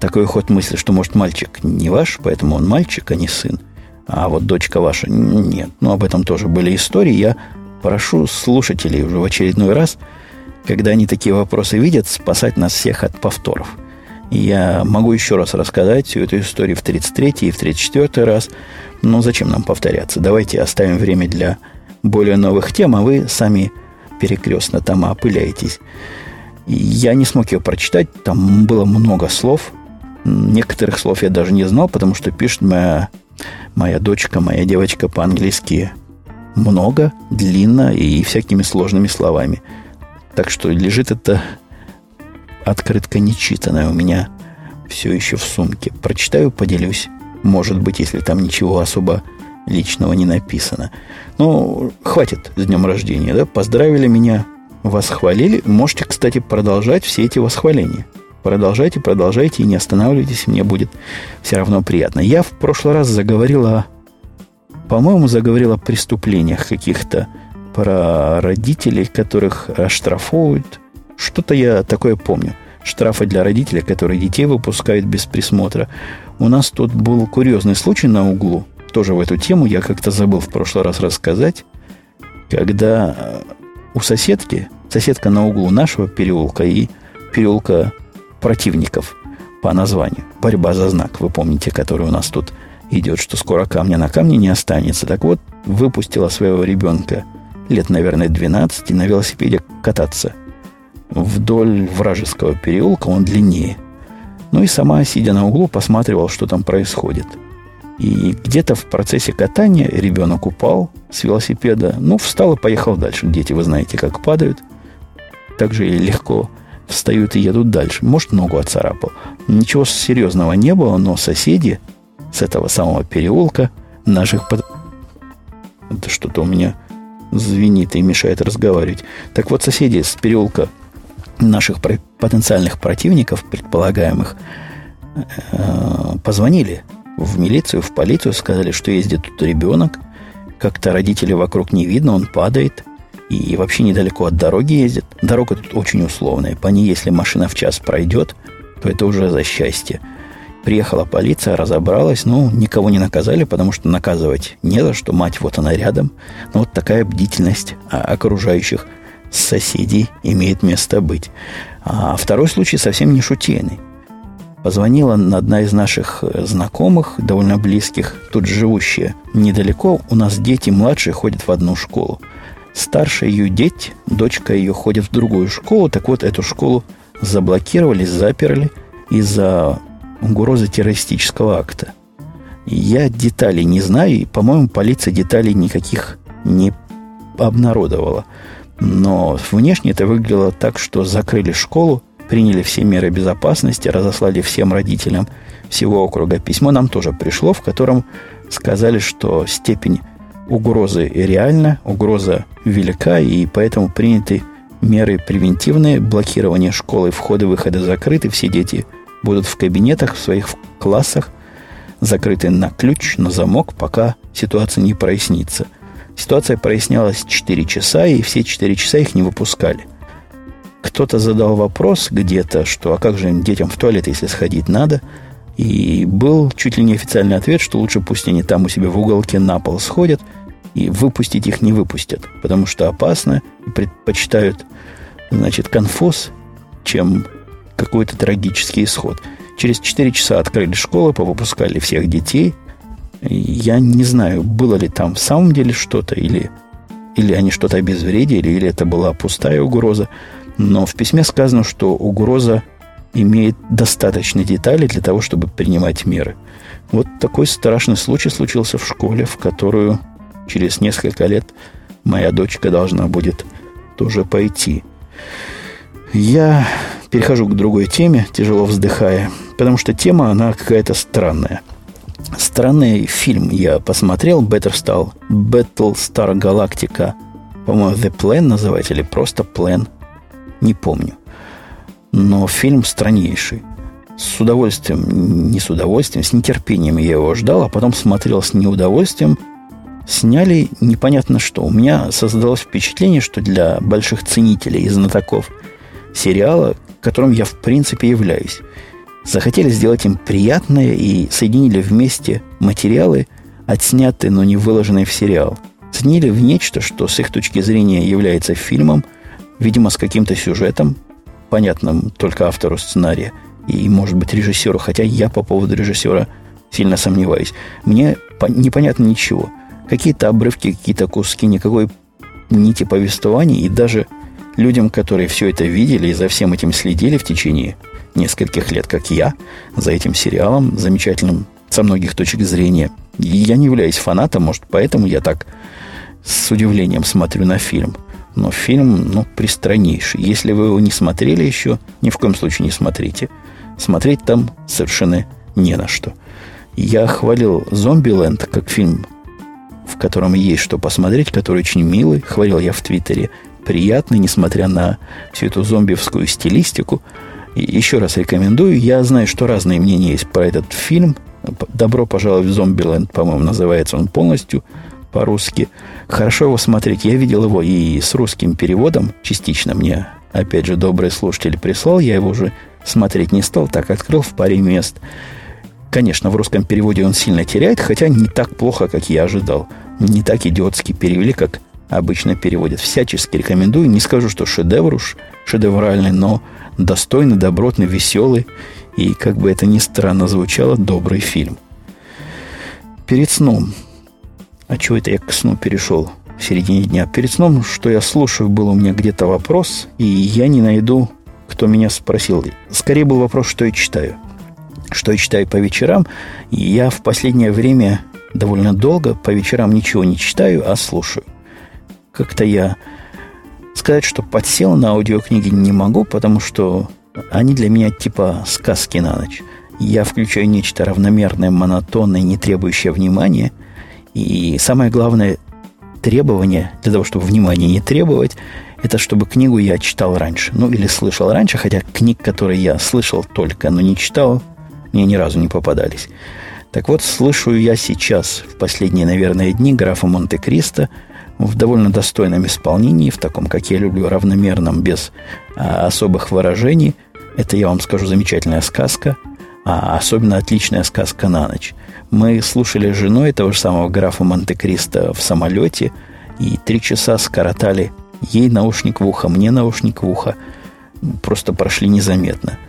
такой ход мысли, что, может, мальчик не ваш, поэтому он мальчик, а не сын. А вот дочка ваша нет. Ну, об этом тоже были истории. Я прошу слушателей уже в очередной раз, когда они такие вопросы видят, спасать нас всех от повторов. Я могу еще раз рассказать всю эту историю в 33 и в 34 раз. Но зачем нам повторяться? Давайте оставим время для более новых тем, а вы сами перекрестно там опыляетесь. Я не смог ее прочитать, там было много слов, Некоторых слов я даже не знал, потому что пишет моя, моя дочка, моя девочка по-английски много, длинно и всякими сложными словами. Так что лежит эта открытка нечитанная у меня все еще в сумке. Прочитаю, поделюсь. Может быть, если там ничего особо личного не написано. Ну, хватит с днем рождения, да? Поздравили меня, восхвалили. Можете, кстати, продолжать все эти восхваления. Продолжайте, продолжайте и не останавливайтесь, мне будет все равно приятно. Я в прошлый раз заговорил о, по-моему, заговорил о преступлениях каких-то про родителей, которых оштрафовывают. Что-то я такое помню. Штрафы для родителей, которые детей выпускают без присмотра. У нас тут был курьезный случай на углу – тоже в эту тему я как-то забыл в прошлый раз рассказать, когда э, у соседки, соседка на углу нашего переулка и переулка противников по названию, борьба за знак, вы помните, который у нас тут идет, что скоро камня на камне не останется. Так вот, выпустила своего ребенка лет, наверное, 12 на велосипеде кататься вдоль вражеского переулка, он длиннее. Ну и сама, сидя на углу, посматривала, что там происходит – и где-то в процессе катания ребенок упал с велосипеда, ну, встал и поехал дальше. Дети, вы знаете, как падают. Так же легко встают и едут дальше. Может, ногу отцарапал. Ничего серьезного не было, но соседи с этого самого переулка наших... Под... Это что-то у меня звенит и мешает разговаривать. Так вот, соседи с переулка наших потенциальных противников, предполагаемых, э, позвонили в милицию, в полицию, сказали, что ездит тут ребенок, как-то родители вокруг не видно, он падает, и вообще недалеко от дороги ездит. Дорога тут очень условная, по ней, если машина в час пройдет, то это уже за счастье. Приехала полиция, разобралась, ну, никого не наказали, потому что наказывать не за что, мать вот она рядом. Но вот такая бдительность окружающих соседей имеет место быть. А второй случай совсем не шутейный. Позвонила одна из наших э, знакомых, довольно близких, тут живущая недалеко. У нас дети младшие ходят в одну школу. Старшая ее деть, дочка ее ходит в другую школу. Так вот, эту школу заблокировали, заперли из-за угрозы террористического акта. Я деталей не знаю, и, по-моему, полиция деталей никаких не обнародовала. Но внешне это выглядело так, что закрыли школу, приняли все меры безопасности, разослали всем родителям всего округа письмо. Нам тоже пришло, в котором сказали, что степень угрозы реальна, угроза велика, и поэтому приняты меры превентивные, блокирование школы, входы-выходы закрыты, все дети будут в кабинетах, в своих классах, закрыты на ключ, на замок, пока ситуация не прояснится. Ситуация прояснялась 4 часа, и все 4 часа их не выпускали – кто-то задал вопрос где-то, что а как же детям в туалет, если сходить надо? И был чуть ли не официальный ответ, что лучше пусть они там у себя в уголке на пол сходят, и выпустить их не выпустят, потому что опасно, и предпочитают, значит, конфуз, чем какой-то трагический исход. Через 4 часа открыли школу, повыпускали всех детей. Я не знаю, было ли там в самом деле что-то, или, или они что-то обезвредили, или это была пустая угроза. Но в письме сказано, что угроза имеет достаточно деталей для того, чтобы принимать меры. Вот такой страшный случай случился в школе, в которую через несколько лет моя дочка должна будет тоже пойти. Я перехожу к другой теме, тяжело вздыхая, потому что тема, она какая-то странная. Странный фильм я посмотрел, Battlestar, Battlestar Galactica, по-моему, The Plan называть, или просто Plan – не помню. Но фильм страннейший. С удовольствием, не с удовольствием, с нетерпением я его ждал, а потом смотрел с неудовольствием. Сняли непонятно что. У меня создалось впечатление, что для больших ценителей и знатоков сериала, которым я в принципе являюсь, захотели сделать им приятное и соединили вместе материалы, отснятые, но не выложенные в сериал. Ценили в нечто, что с их точки зрения является фильмом – видимо, с каким-то сюжетом, понятным только автору сценария и, может быть, режиссеру, хотя я по поводу режиссера сильно сомневаюсь. Мне непонятно ничего. Какие-то обрывки, какие-то куски, никакой нити повествования, и даже людям, которые все это видели и за всем этим следили в течение нескольких лет, как я, за этим сериалом, замечательным со многих точек зрения. я не являюсь фанатом, может, поэтому я так с удивлением смотрю на фильм – но фильм, ну, пристраннейший. Если вы его не смотрели еще, ни в коем случае не смотрите. Смотреть там совершенно не на что. Я хвалил «Зомбиленд» как фильм в котором есть что посмотреть, который очень милый, хвалил я в Твиттере, приятный, несмотря на всю эту зомбивскую стилистику. И еще раз рекомендую. Я знаю, что разные мнения есть про этот фильм. «Добро пожаловать в Зомбиленд», по-моему, называется он полностью по-русски. Хорошо его смотреть. Я видел его и с русским переводом частично мне, опять же, добрый слушатель прислал. Я его уже смотреть не стал, так открыл в паре мест. Конечно, в русском переводе он сильно теряет, хотя не так плохо, как я ожидал. Не так идиотски перевели, как обычно переводят. Всячески рекомендую. Не скажу, что шедевр уж шедевральный, но достойный, добротный, веселый и, как бы это ни странно звучало, добрый фильм. Перед сном. А чего это я к сну перешел в середине дня? Перед сном, что я слушаю, был у меня где-то вопрос, и я не найду, кто меня спросил. Скорее был вопрос, что я читаю – что я читаю по вечерам. Я в последнее время довольно долго по вечерам ничего не читаю, а слушаю. Как-то я сказать, что подсел на аудиокниги не могу, потому что они для меня типа сказки на ночь. Я включаю нечто равномерное, монотонное, не требующее внимания. И самое главное требование для того, чтобы внимания не требовать, это чтобы книгу я читал раньше. Ну, или слышал раньше, хотя книг, которые я слышал только, но не читал, мне ни разу не попадались. Так вот, слышу я сейчас, в последние, наверное, дни, графа Монте-Кристо в довольно достойном исполнении, в таком, как я люблю, равномерном, без а, особых выражений. Это, я вам скажу, замечательная сказка, а особенно отличная сказка на ночь. Мы слушали с женой этого же самого графа Монте-Кристо в самолете, и три часа скоротали ей наушник в ухо, мне наушник в ухо. Просто прошли незаметно –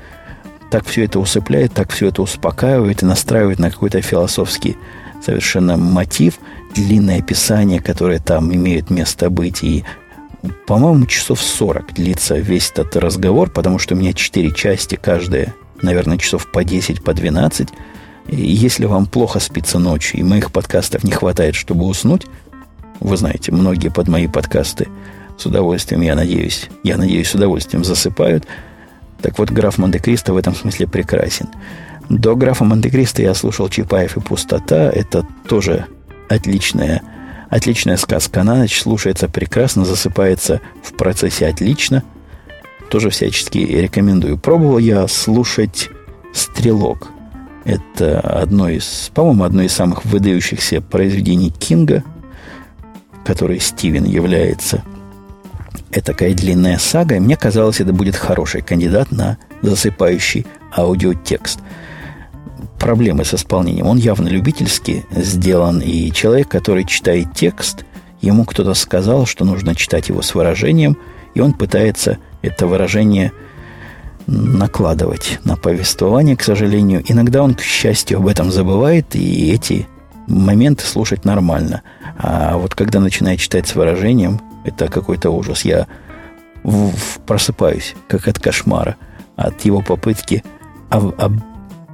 так все это усыпляет, так все это успокаивает и настраивает на какой-то философский совершенно мотив, длинное описание, которое там имеет место быть. И, по-моему, часов 40 длится весь этот разговор, потому что у меня 4 части, каждая, наверное, часов по 10, по 12. И если вам плохо спится ночью, и моих подкастов не хватает, чтобы уснуть, вы знаете, многие под мои подкасты с удовольствием, я надеюсь, я надеюсь, с удовольствием засыпают – так вот, граф Монте-Кристо в этом смысле прекрасен. До графа Монте-Кристо я слушал Чапаев и «Пустота». Это тоже отличная, отличная сказка на ночь. Слушается прекрасно, засыпается в процессе отлично. Тоже всячески рекомендую. Пробовал я слушать «Стрелок». Это одно из, по-моему, одно из самых выдающихся произведений Кинга, который Стивен является – это такая длинная сага, и мне казалось, это будет хороший кандидат на засыпающий аудиотекст. Проблемы с исполнением. Он явно любительски сделан, и человек, который читает текст, ему кто-то сказал, что нужно читать его с выражением, и он пытается это выражение накладывать на повествование, к сожалению. Иногда он, к счастью, об этом забывает, и эти моменты слушать нормально. А вот когда начинает читать с выражением, это какой-то ужас. Я в, в, просыпаюсь, как от кошмара, от его попытки об, об,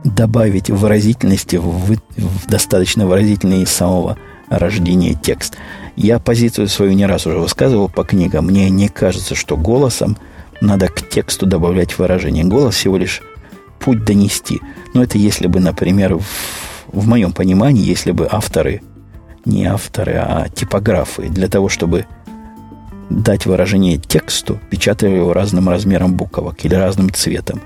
добавить выразительности в, в достаточно выразительный самого рождения текст. Я позицию свою не раз уже высказывал по книгам. Мне не кажется, что голосом надо к тексту добавлять выражение. Голос всего лишь путь донести. Но это если бы, например, в, в моем понимании, если бы авторы, не авторы, а типографы, для того, чтобы дать выражение тексту, печатая его разным размером буквок или разным цветом,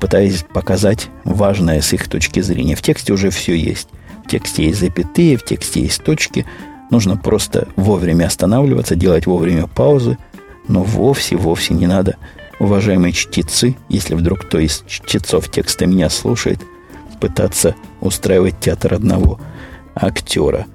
пытаясь показать важное с их точки зрения. В тексте уже все есть. В тексте есть запятые, в тексте есть точки. Нужно просто вовремя останавливаться, делать вовремя паузы, но вовсе-вовсе не надо, уважаемые чтецы, если вдруг кто из чтецов текста меня слушает, пытаться устраивать театр одного актера.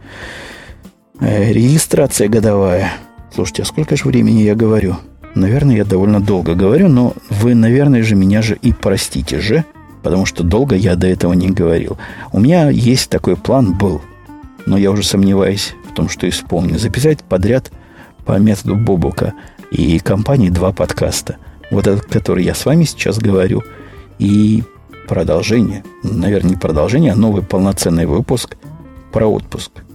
Э, регистрация годовая – Слушайте, а сколько же времени я говорю? Наверное, я довольно долго говорю, но вы, наверное же, меня же и простите же, потому что долго я до этого не говорил. У меня есть такой план был, но я уже сомневаюсь в том, что исполню. Записать подряд по методу Бобука и компании два подкаста. Вот этот, который я с вами сейчас говорю, и продолжение, наверное, не продолжение, а новый полноценный выпуск про отпуск –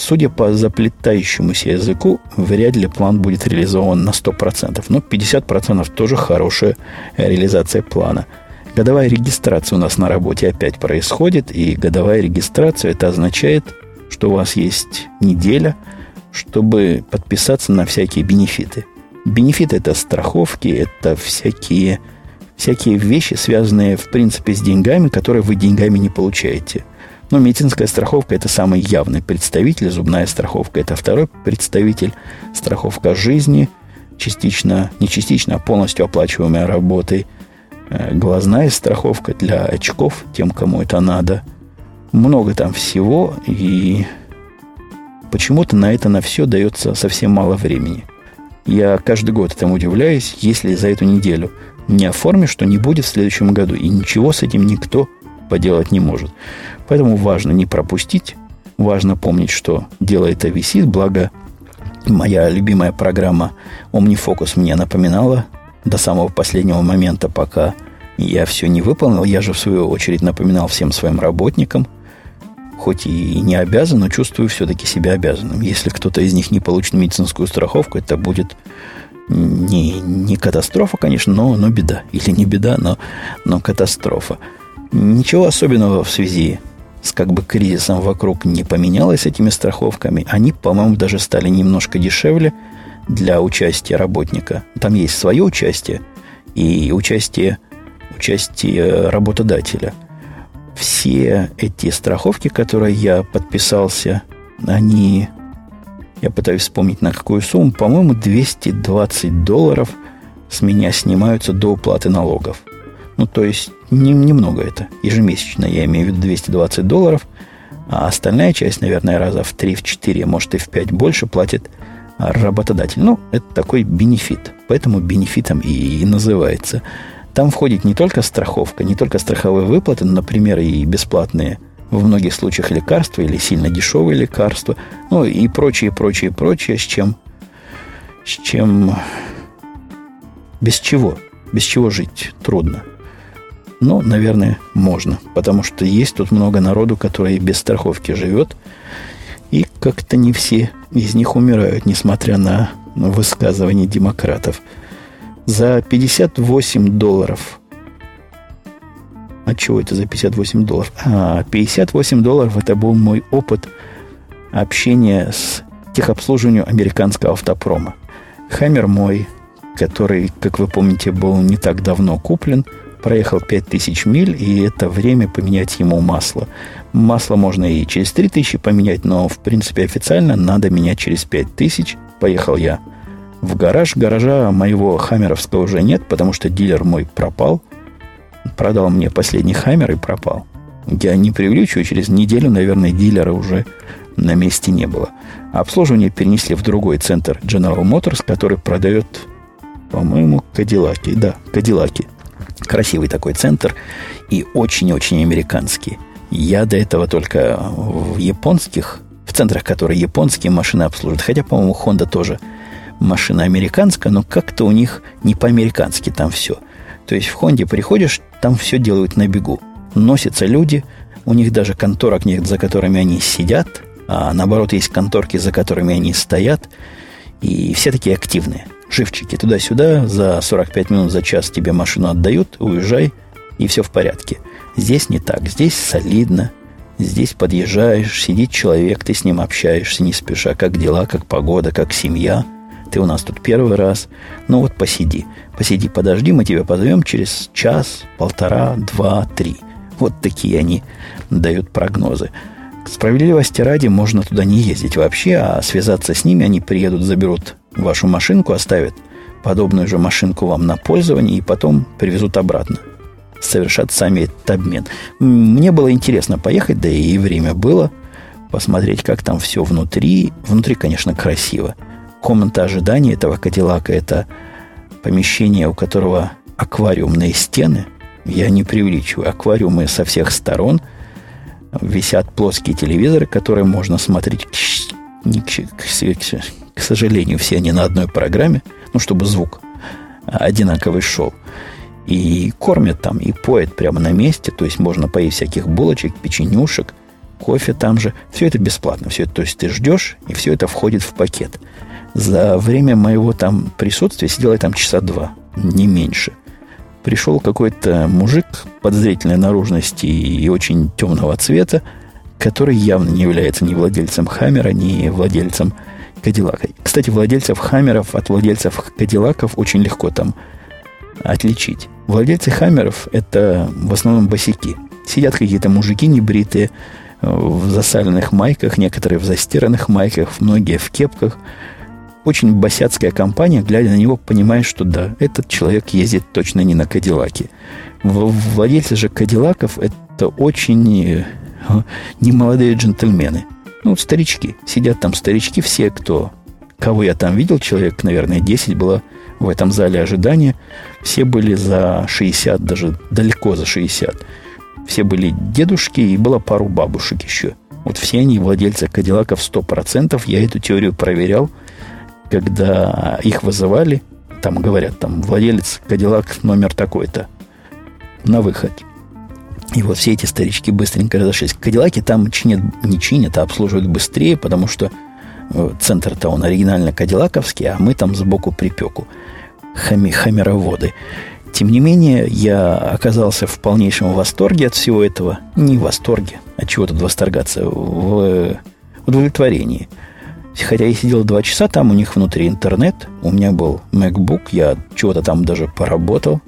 Судя по заплетающемуся языку, вряд ли план будет реализован на 100%, но 50% тоже хорошая реализация плана. Годовая регистрация у нас на работе опять происходит, и годовая регистрация это означает что у вас есть неделя, чтобы подписаться на всякие бенефиты. Бенефиты это страховки, это всякие, всякие вещи, связанные, в принципе, с деньгами, которые вы деньгами не получаете. Но медицинская страховка – это самый явный представитель, зубная страховка – это второй представитель, страховка жизни, частично, не частично, а полностью оплачиваемая работой, э, глазная страховка для очков, тем, кому это надо. Много там всего, и почему-то на это на все дается совсем мало времени. Я каждый год этому удивляюсь, если за эту неделю не оформишь, что не будет в следующем году. И ничего с этим никто поделать не может. Поэтому важно не пропустить, важно помнить, что дело это висит, благо моя любимая программа OmniFocus мне напоминала до самого последнего момента, пока я все не выполнил. Я же, в свою очередь, напоминал всем своим работникам, хоть и не обязан, но чувствую все-таки себя обязанным. Если кто-то из них не получит медицинскую страховку, это будет не, не катастрофа, конечно, но, но беда. Или не беда, но, но катастрофа. Ничего особенного в связи с как бы кризисом вокруг не поменялось этими страховками. Они, по-моему, даже стали немножко дешевле для участия работника. Там есть свое участие и участие, участие работодателя. Все эти страховки, которые я подписался, они, я пытаюсь вспомнить на какую сумму, по-моему, 220 долларов с меня снимаются до уплаты налогов. Ну, то есть, не, немного это. Ежемесячно, я имею в виду 220 долларов. А остальная часть, наверное, раза в 3, в 4, может и в 5 больше платит работодатель. Ну, это такой бенефит. Поэтому бенефитом и, и называется. Там входит не только страховка, не только страховые выплаты, но, например, и бесплатные в многих случаях лекарства или сильно дешевые лекарства, ну и прочее, прочее, прочее, с чем, с чем, без чего, без чего жить трудно. Но, наверное, можно, потому что есть тут много народу, который без страховки живет, и как-то не все из них умирают, несмотря на высказывания демократов. За 58 долларов. А чего это за 58 долларов? А, 58 долларов это был мой опыт общения с техобслуживанием американского автопрома. Хаммер мой, который, как вы помните, был не так давно куплен – проехал 5000 миль, и это время поменять ему масло. Масло можно и через 3000 поменять, но, в принципе, официально надо менять через 5000. Поехал я в гараж. Гаража моего хаммеровского уже нет, потому что дилер мой пропал. Продал мне последний хаммер и пропал. Я не преувеличиваю, через неделю, наверное, дилера уже на месте не было. Обслуживание перенесли в другой центр General Motors, который продает, по-моему, Кадиллаки. Да, Кадиллаки. Красивый такой центр и очень-очень американский. Я до этого только в японских, в центрах, которые японские машины обслуживают. Хотя, по-моему, Honda тоже машина американская, но как-то у них не по-американски там все. То есть в Хонде приходишь, там все делают на бегу. Носятся люди, у них даже конторок нет, за которыми они сидят, а наоборот есть конторки, за которыми они стоят, и все такие активные – живчики туда-сюда, за 45 минут, за час тебе машину отдают, уезжай, и все в порядке. Здесь не так, здесь солидно, здесь подъезжаешь, сидит человек, ты с ним общаешься не спеша, как дела, как погода, как семья. Ты у нас тут первый раз. Ну вот посиди, посиди, подожди, мы тебя позовем через час, полтора, два, три. Вот такие они дают прогнозы. Справедливости ради можно туда не ездить вообще, а связаться с ними они приедут, заберут вашу машинку, оставят подобную же машинку вам на пользование и потом привезут обратно. Совершат сами этот обмен. Мне было интересно поехать, да и время было, посмотреть, как там все внутри. Внутри, конечно, красиво. Комната ожидания этого Кадиллака – это помещение, у которого аквариумные стены. Я не преувеличиваю. Аквариумы со всех сторон. Висят плоские телевизоры, которые можно смотреть к сожалению, все они на одной программе, ну, чтобы звук одинаковый шел. И кормят там, и поят прямо на месте, то есть можно поесть всяких булочек, печенюшек, кофе там же. Все это бесплатно, все это, то есть ты ждешь, и все это входит в пакет. За время моего там присутствия сидел я там часа два, не меньше. Пришел какой-то мужик подозрительной наружности и очень темного цвета, который явно не является ни владельцем Хаммера, ни владельцем Кадиллака. Кстати, владельцев Хаммеров от владельцев Кадиллаков очень легко там отличить. Владельцы Хаммеров – это в основном босики. Сидят какие-то мужики небритые, в засаленных майках, некоторые в застиранных майках, многие в кепках. Очень босяцкая компания, глядя на него, понимает, что да, этот человек ездит точно не на Кадиллаке. Владельцы же Кадиллаков – это очень э, немолодые джентльмены. Ну, старички. Сидят там старички, все, кто... Кого я там видел, человек, наверное, 10 было в этом зале ожидания. Все были за 60, даже далеко за 60. Все были дедушки и было пару бабушек еще. Вот все они владельцы Кадиллаков 100%. Я эту теорию проверял, когда их вызывали. Там говорят, там владелец Кадиллак номер такой-то на выход. И вот все эти старички быстренько разошлись. Кадиллаки там чинят, не чинят, а обслуживают быстрее, потому что э, центр-то он оригинально кадиллаковский, а мы там сбоку припеку. Хами, хамероводы. Тем не менее, я оказался в полнейшем восторге от всего этого. Не в восторге, а чего тут восторгаться, в удовлетворении. Хотя я сидел два часа, там у них внутри интернет, у меня был MacBook, я чего-то там даже поработал,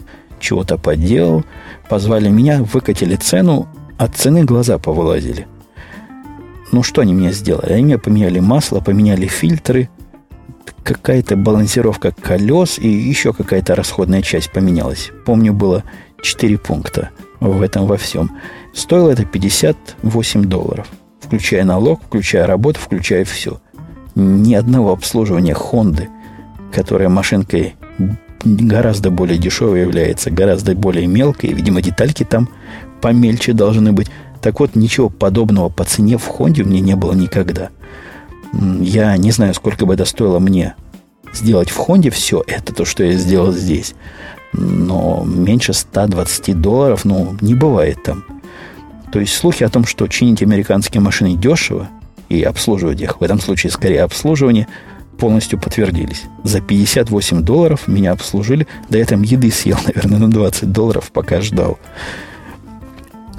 чего-то поделал. Позвали меня, выкатили цену, от цены глаза повылазили. Ну, что они мне сделали? Они мне поменяли масло, поменяли фильтры, какая-то балансировка колес и еще какая-то расходная часть поменялась. Помню, было 4 пункта в этом во всем. Стоило это 58 долларов, включая налог, включая работу, включая все. Ни одного обслуживания Хонды, которая машинкой гораздо более дешевой является, гораздо более мелкой, видимо, детальки там помельче должны быть. Так вот, ничего подобного по цене в Хонде у меня не было никогда – я не знаю, сколько бы это стоило мне сделать в Хонде все это, то, что я сделал здесь. Но меньше 120 долларов, ну, не бывает там. То есть слухи о том, что чинить американские машины дешево и обслуживать их, в этом случае скорее обслуживание, полностью подтвердились. За 58 долларов меня обслужили. Я там еды съел, наверное, на 20 долларов, пока ждал.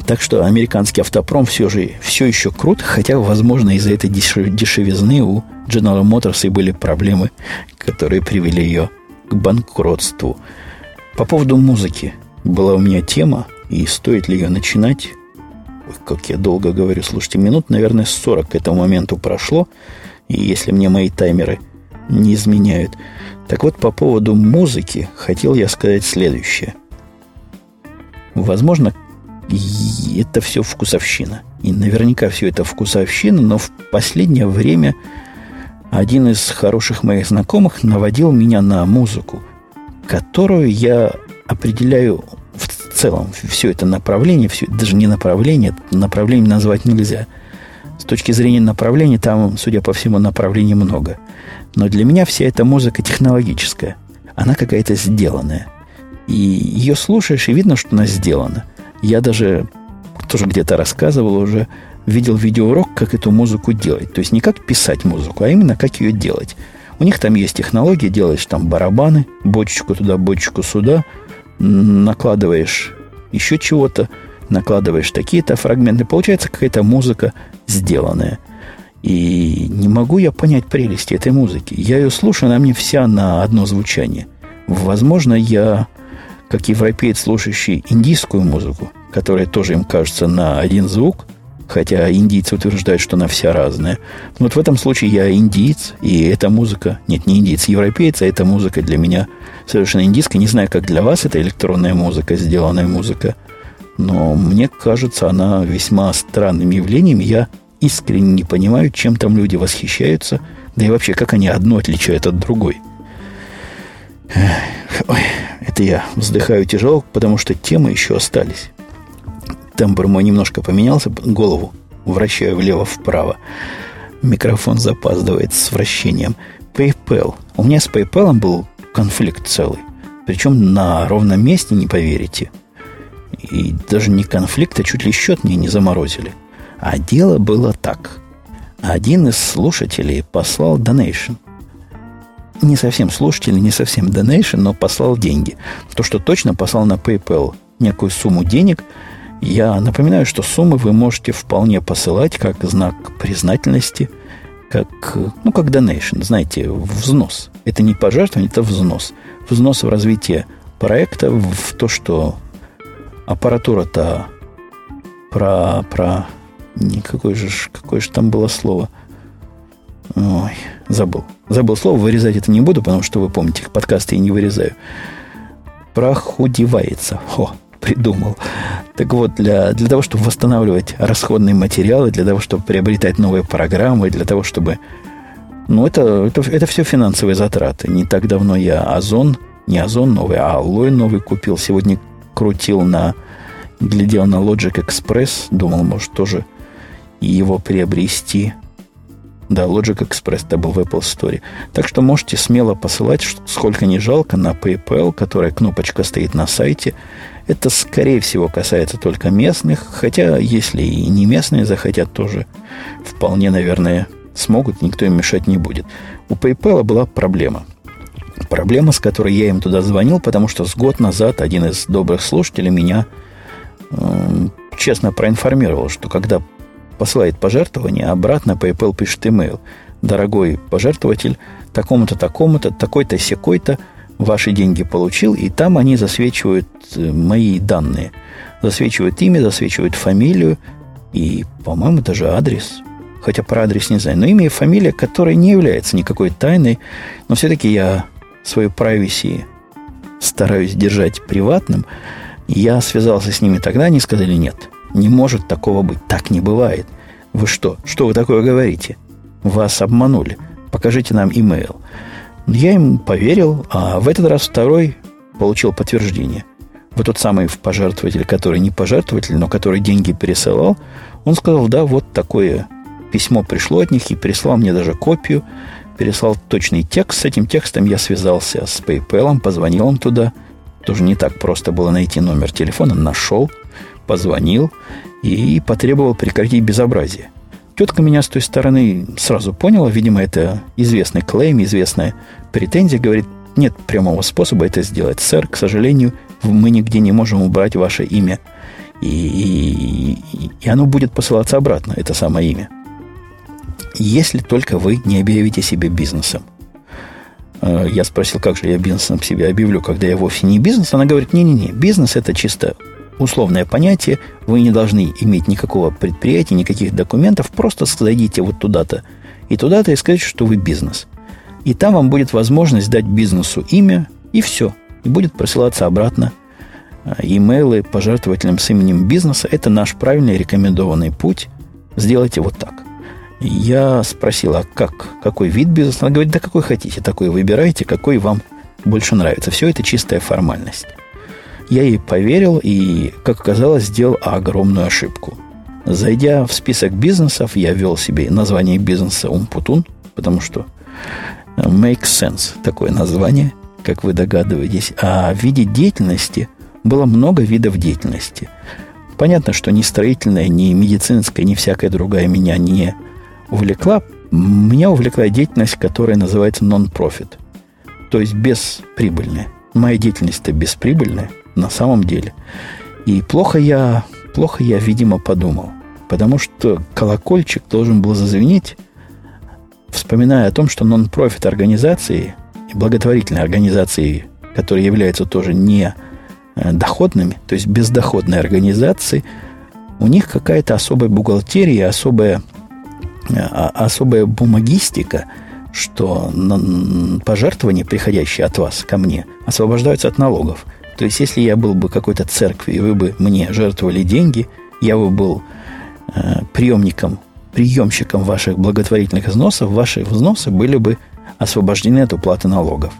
Так что американский автопром все же все еще крут, хотя, возможно, из-за этой дешевизны у General Motors и были проблемы, которые привели ее к банкротству. По поводу музыки была у меня тема, и стоит ли ее начинать? Ой, как я долго говорю, слушайте, минут, наверное, 40 к этому моменту прошло, и если мне мои таймеры не изменяют. Так вот, по поводу музыки хотел я сказать следующее. Возможно, это все вкусовщина. И наверняка все это вкусовщина, но в последнее время один из хороших моих знакомых наводил меня на музыку, которую я определяю в целом все это направление, все, даже не направление, направление назвать нельзя. С точки зрения направления, там, судя по всему, направлений много. Но для меня вся эта музыка технологическая. Она какая-то сделанная. И ее слушаешь, и видно, что она сделана. Я даже тоже где-то рассказывал уже, видел видеоурок, как эту музыку делать. То есть не как писать музыку, а именно как ее делать. У них там есть технология, делаешь там барабаны, бочечку туда, бочечку сюда, накладываешь еще чего-то, накладываешь такие-то фрагменты. Получается какая-то музыка сделанная. И не могу я понять прелести этой музыки. Я ее слушаю, она мне вся на одно звучание. Возможно, я как европеец, слушающий индийскую музыку, которая тоже им кажется на один звук, хотя индийцы утверждают, что она вся разная. Но вот в этом случае я индиец, и эта музыка, нет, не индиец, европеец, а эта музыка для меня совершенно индийская. Не знаю, как для вас это электронная музыка, сделанная музыка, но мне кажется, она весьма странным явлением. Я искренне не понимаю, чем там люди восхищаются, да и вообще, как они одно отличают от другой. Ой, это я вздыхаю тяжело, потому что темы еще остались. Тембр мой немножко поменялся, голову вращаю влево-вправо. Микрофон запаздывает с вращением. PayPal. У меня с PayPal был конфликт целый. Причем на ровном месте, не поверите. И даже не конфликт, а чуть ли счет мне не заморозили. А дело было так. Один из слушателей послал donation не совсем слушатель, не совсем donation, но послал деньги. То, что точно послал на PayPal некую сумму денег, Я напоминаю, что суммы вы можете вполне посылать как знак признательности, как, ну, как donation, знаете, взнос. Это не пожертвование, это взнос. Взнос в развитие проекта, в то, что аппаратура-то про, про, никакое же, какое же там было слово. Ой, забыл. Забыл слово, вырезать это не буду, потому что вы помните, подкасты я не вырезаю. Прохудевается. О, придумал. Так вот, для, для того, чтобы восстанавливать расходные материалы, для того, чтобы приобретать новые программы, для того, чтобы... Ну, это, это, это все финансовые затраты. Не так давно я Озон, не Озон новый, а Аллой новый купил. Сегодня крутил на... Глядел на Logic Express. Думал, может, тоже его приобрести. Да, Logic Express это был в Apple Store. Так что можете смело посылать, сколько не жалко, на PayPal, которая кнопочка стоит на сайте. Это, скорее всего, касается только местных, хотя, если и не местные захотят, тоже вполне, наверное, смогут, никто им мешать не будет. У PayPal была проблема. Проблема, с которой я им туда звонил, потому что с год назад один из добрых слушателей меня э, честно проинформировал, что когда посылает пожертвование, обратно PayPal пишет email. Дорогой пожертвователь, такому-то, такому-то, такой-то, секой-то – ваши деньги получил, и там они засвечивают э, мои данные. Засвечивают имя, засвечивают фамилию и, по-моему, даже адрес. Хотя про адрес не знаю. Но имя и фамилия, которая не является никакой тайной. Но все-таки я свою privacy стараюсь держать приватным. Я связался с ними тогда, они сказали, нет, не может такого быть. Так не бывает. Вы что? Что вы такое говорите? Вас обманули. Покажите нам имейл. Я им поверил, а в этот раз второй получил подтверждение. Вот тот самый пожертвователь, который не пожертвователь, но который деньги пересылал, он сказал, да, вот такое письмо пришло от них и прислал мне даже копию, переслал точный текст. С этим текстом я связался с PayPal, позвонил им туда. Тоже не так просто было найти номер телефона. Нашел, позвонил и потребовал прекратить безобразие. Тетка меня с той стороны сразу поняла. Видимо, это известный клейм, известная претензия. Говорит, нет прямого способа это сделать. Сэр, к сожалению, мы нигде не можем убрать ваше имя. И, и, и оно будет посылаться обратно, это самое имя. Если только вы не объявите себе бизнесом. Э, я спросил, как же я бизнесом себя объявлю, когда я вовсе не бизнес. Она говорит, не-не-не, бизнес это чисто условное понятие, вы не должны иметь никакого предприятия, никаких документов, просто зайдите вот туда-то и туда-то и сказать, что вы бизнес. И там вам будет возможность дать бизнесу имя, и все. И будет присылаться обратно э, имейлы пожертвователям с именем бизнеса. Это наш правильный рекомендованный путь. Сделайте вот так. Я спросил, а как, какой вид бизнеса? Она говорит, да какой хотите, такой выбирайте, какой вам больше нравится. Все это чистая формальность. Я ей поверил и, как оказалось, сделал огромную ошибку. Зайдя в список бизнесов, я ввел себе название бизнеса Умпутун, потому что makes sense такое название, как вы догадываетесь. А в виде деятельности было много видов деятельности. Понятно, что ни строительная, ни медицинская, ни всякая другая меня не увлекла. Меня увлекла деятельность, которая называется non-profit, то есть бесприбыльная. Моя деятельность-то бесприбыльная – на самом деле. И плохо я, плохо я, видимо, подумал. Потому что колокольчик должен был зазвенеть, вспоминая о том, что нон-профит организации и благотворительные организации, которые являются тоже не э, доходными, то есть бездоходные организации, у них какая-то особая бухгалтерия, особая, э, а, особая бумагистика, что пожертвования, приходящие от вас ко мне, освобождаются от налогов. То есть, если я был бы какой-то церкви, и вы бы мне жертвовали деньги, я бы был э, приемником, приемщиком ваших благотворительных взносов, ваши взносы были бы освобождены от уплаты налогов.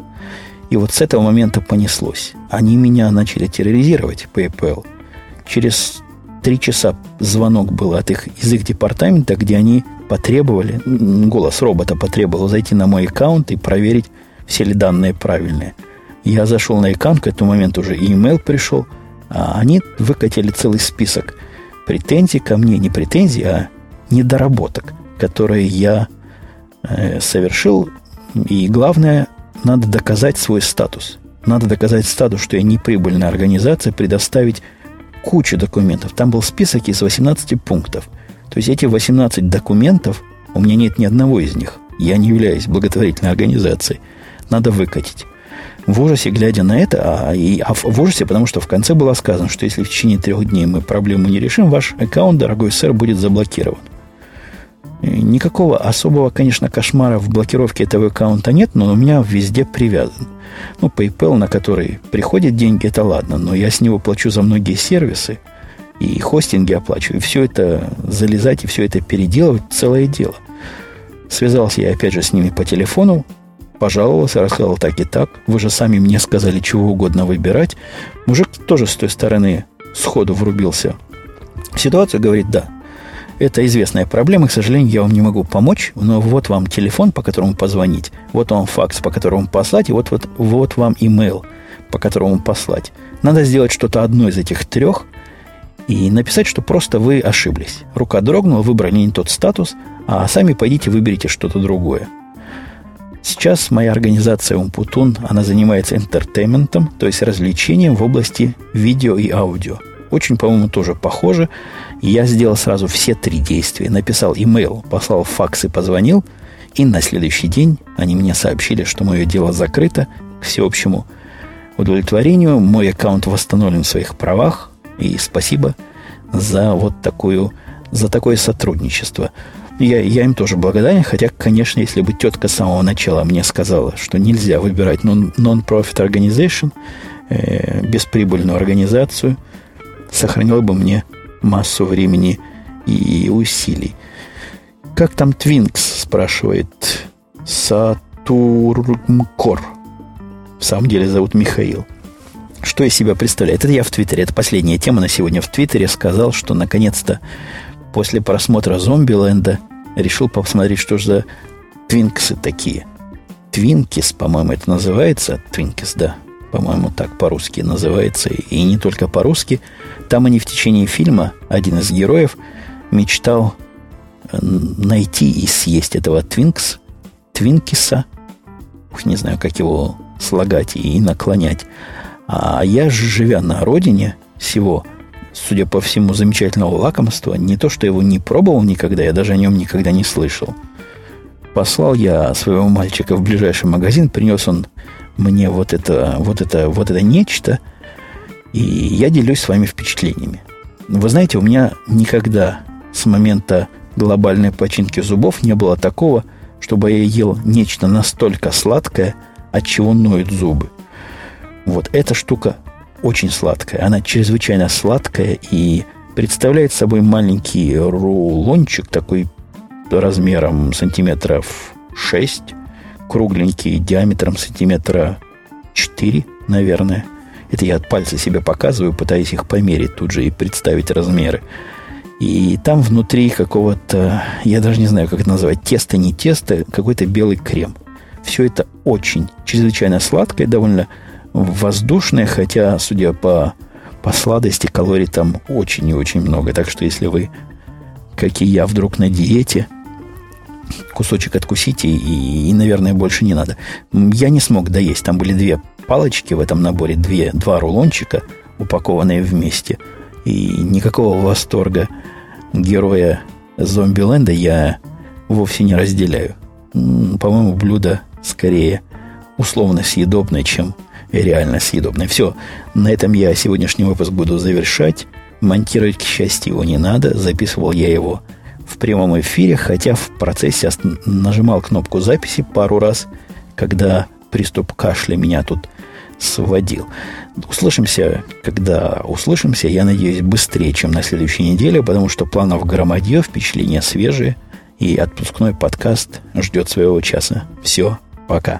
И вот с этого момента понеслось. Они меня начали терроризировать, PayPal. Через три часа звонок был от их, из их департамента, где они потребовали, голос робота потребовал зайти на мой аккаунт и проверить, все ли данные правильные – я зашел на экран, к этому моменту уже и email пришел, а они выкатили целый список претензий ко мне, не претензий, а недоработок, которые я э, совершил. И главное, надо доказать свой статус. Надо доказать статус, что я не прибыльная организация, предоставить кучу документов. Там был список из 18 пунктов. То есть эти 18 документов, у меня нет ни одного из них. Я не являюсь благотворительной организацией. Надо выкатить. В ужасе, глядя на это, а, и, а в, ужасе, потому что в конце было сказано, что если в течение трех дней мы проблему не решим, ваш аккаунт, дорогой сэр, будет заблокирован. Никакого особого, конечно, кошмара в блокировке этого аккаунта нет, но у меня везде привязан. Ну, PayPal, на который приходят деньги, это ладно, но я с него плачу за многие сервисы, и хостинги оплачиваю. И все это залезать и все это переделывать – целое дело. Связался я опять же с ними по телефону, пожаловался, рассказал так и так. Вы же сами мне сказали, чего угодно выбирать. Мужик тоже с той стороны сходу врубился ситуацию, говорит, да, это известная проблема, к сожалению, я вам не могу помочь, но вот вам телефон, по которому позвонить, вот вам факс, по которому послать, и вот, вот, вот вам имейл, по которому послать. Надо сделать что-то одно из этих трех и написать, что просто вы ошиблись. Рука дрогнула, выбрали не тот статус, а сами пойдите выберите что-то другое. Сейчас моя организация Умпутун, она занимается интертейментом, то есть развлечением в области видео и аудио. Очень, по-моему, тоже похоже. Я сделал сразу все три действия. Написал имейл, послал факс и позвонил. И на следующий день они мне сообщили, что мое дело закрыто к всеобщему удовлетворению. Мой аккаунт восстановлен в своих правах. И спасибо за вот такую, за такое сотрудничество. Я, я им тоже благодарен, хотя, конечно, если бы тетка с самого начала мне сказала, что нельзя выбирать non-profit organization, э, бесприбыльную организацию, сохранила бы мне массу времени и усилий. Как там Твинкс, спрашивает Сатурмкор. В самом деле зовут Михаил. Что из себя представляет? Это я в Твиттере. Это последняя тема на сегодня в Твиттере. Сказал, что наконец-то после просмотра Зомбиленда решил посмотреть, что же за твинксы такие. Twinkies, по-моему, это называется. Twinkies, да. По-моему, так по-русски называется. И не только по-русски. Там они в течение фильма, один из героев, мечтал э, найти и съесть этого Твинкс, Твинкиса. Ух, не знаю, как его слагать и наклонять. А я, живя на родине всего, судя по всему, замечательного лакомства, не то, что его не пробовал никогда, я даже о нем никогда не слышал. Послал я своего мальчика в ближайший магазин, принес он мне вот это, вот это, вот это нечто – и я делюсь с вами впечатлениями. Вы знаете, у меня никогда с момента глобальной починки зубов не было такого, чтобы я ел нечто настолько сладкое, от чего ноют зубы. Вот эта штука очень сладкая. Она чрезвычайно сладкая и представляет собой маленький рулончик, такой размером сантиметров 6, кругленький, диаметром сантиметра 4, наверное. Это я от пальца себе показываю, пытаясь их померить тут же и представить размеры. И там внутри какого-то, я даже не знаю, как это назвать, тесто, не тесто, какой-то белый крем. Все это очень, чрезвычайно сладкое, довольно воздушное, хотя, судя по, по сладости, калорий там очень и очень много. Так что если вы, как и я, вдруг на диете, кусочек откусите и, и, наверное, больше не надо. Я не смог доесть. Там были две палочки в этом наборе, две, два рулончика, упакованные вместе. И никакого восторга героя Зомбиленда я вовсе не разделяю. По-моему, блюдо скорее условно съедобное, чем реально съедобное. Все, на этом я сегодняшний выпуск буду завершать. Монтировать, к счастью, его не надо. Записывал я его в прямом эфире, хотя в процессе нажимал кнопку записи пару раз, когда приступ кашля меня тут сводил. Услышимся, когда услышимся, я надеюсь, быстрее, чем на следующей неделе, потому что планов громадье, впечатления свежие, и отпускной подкаст ждет своего часа. Все, пока.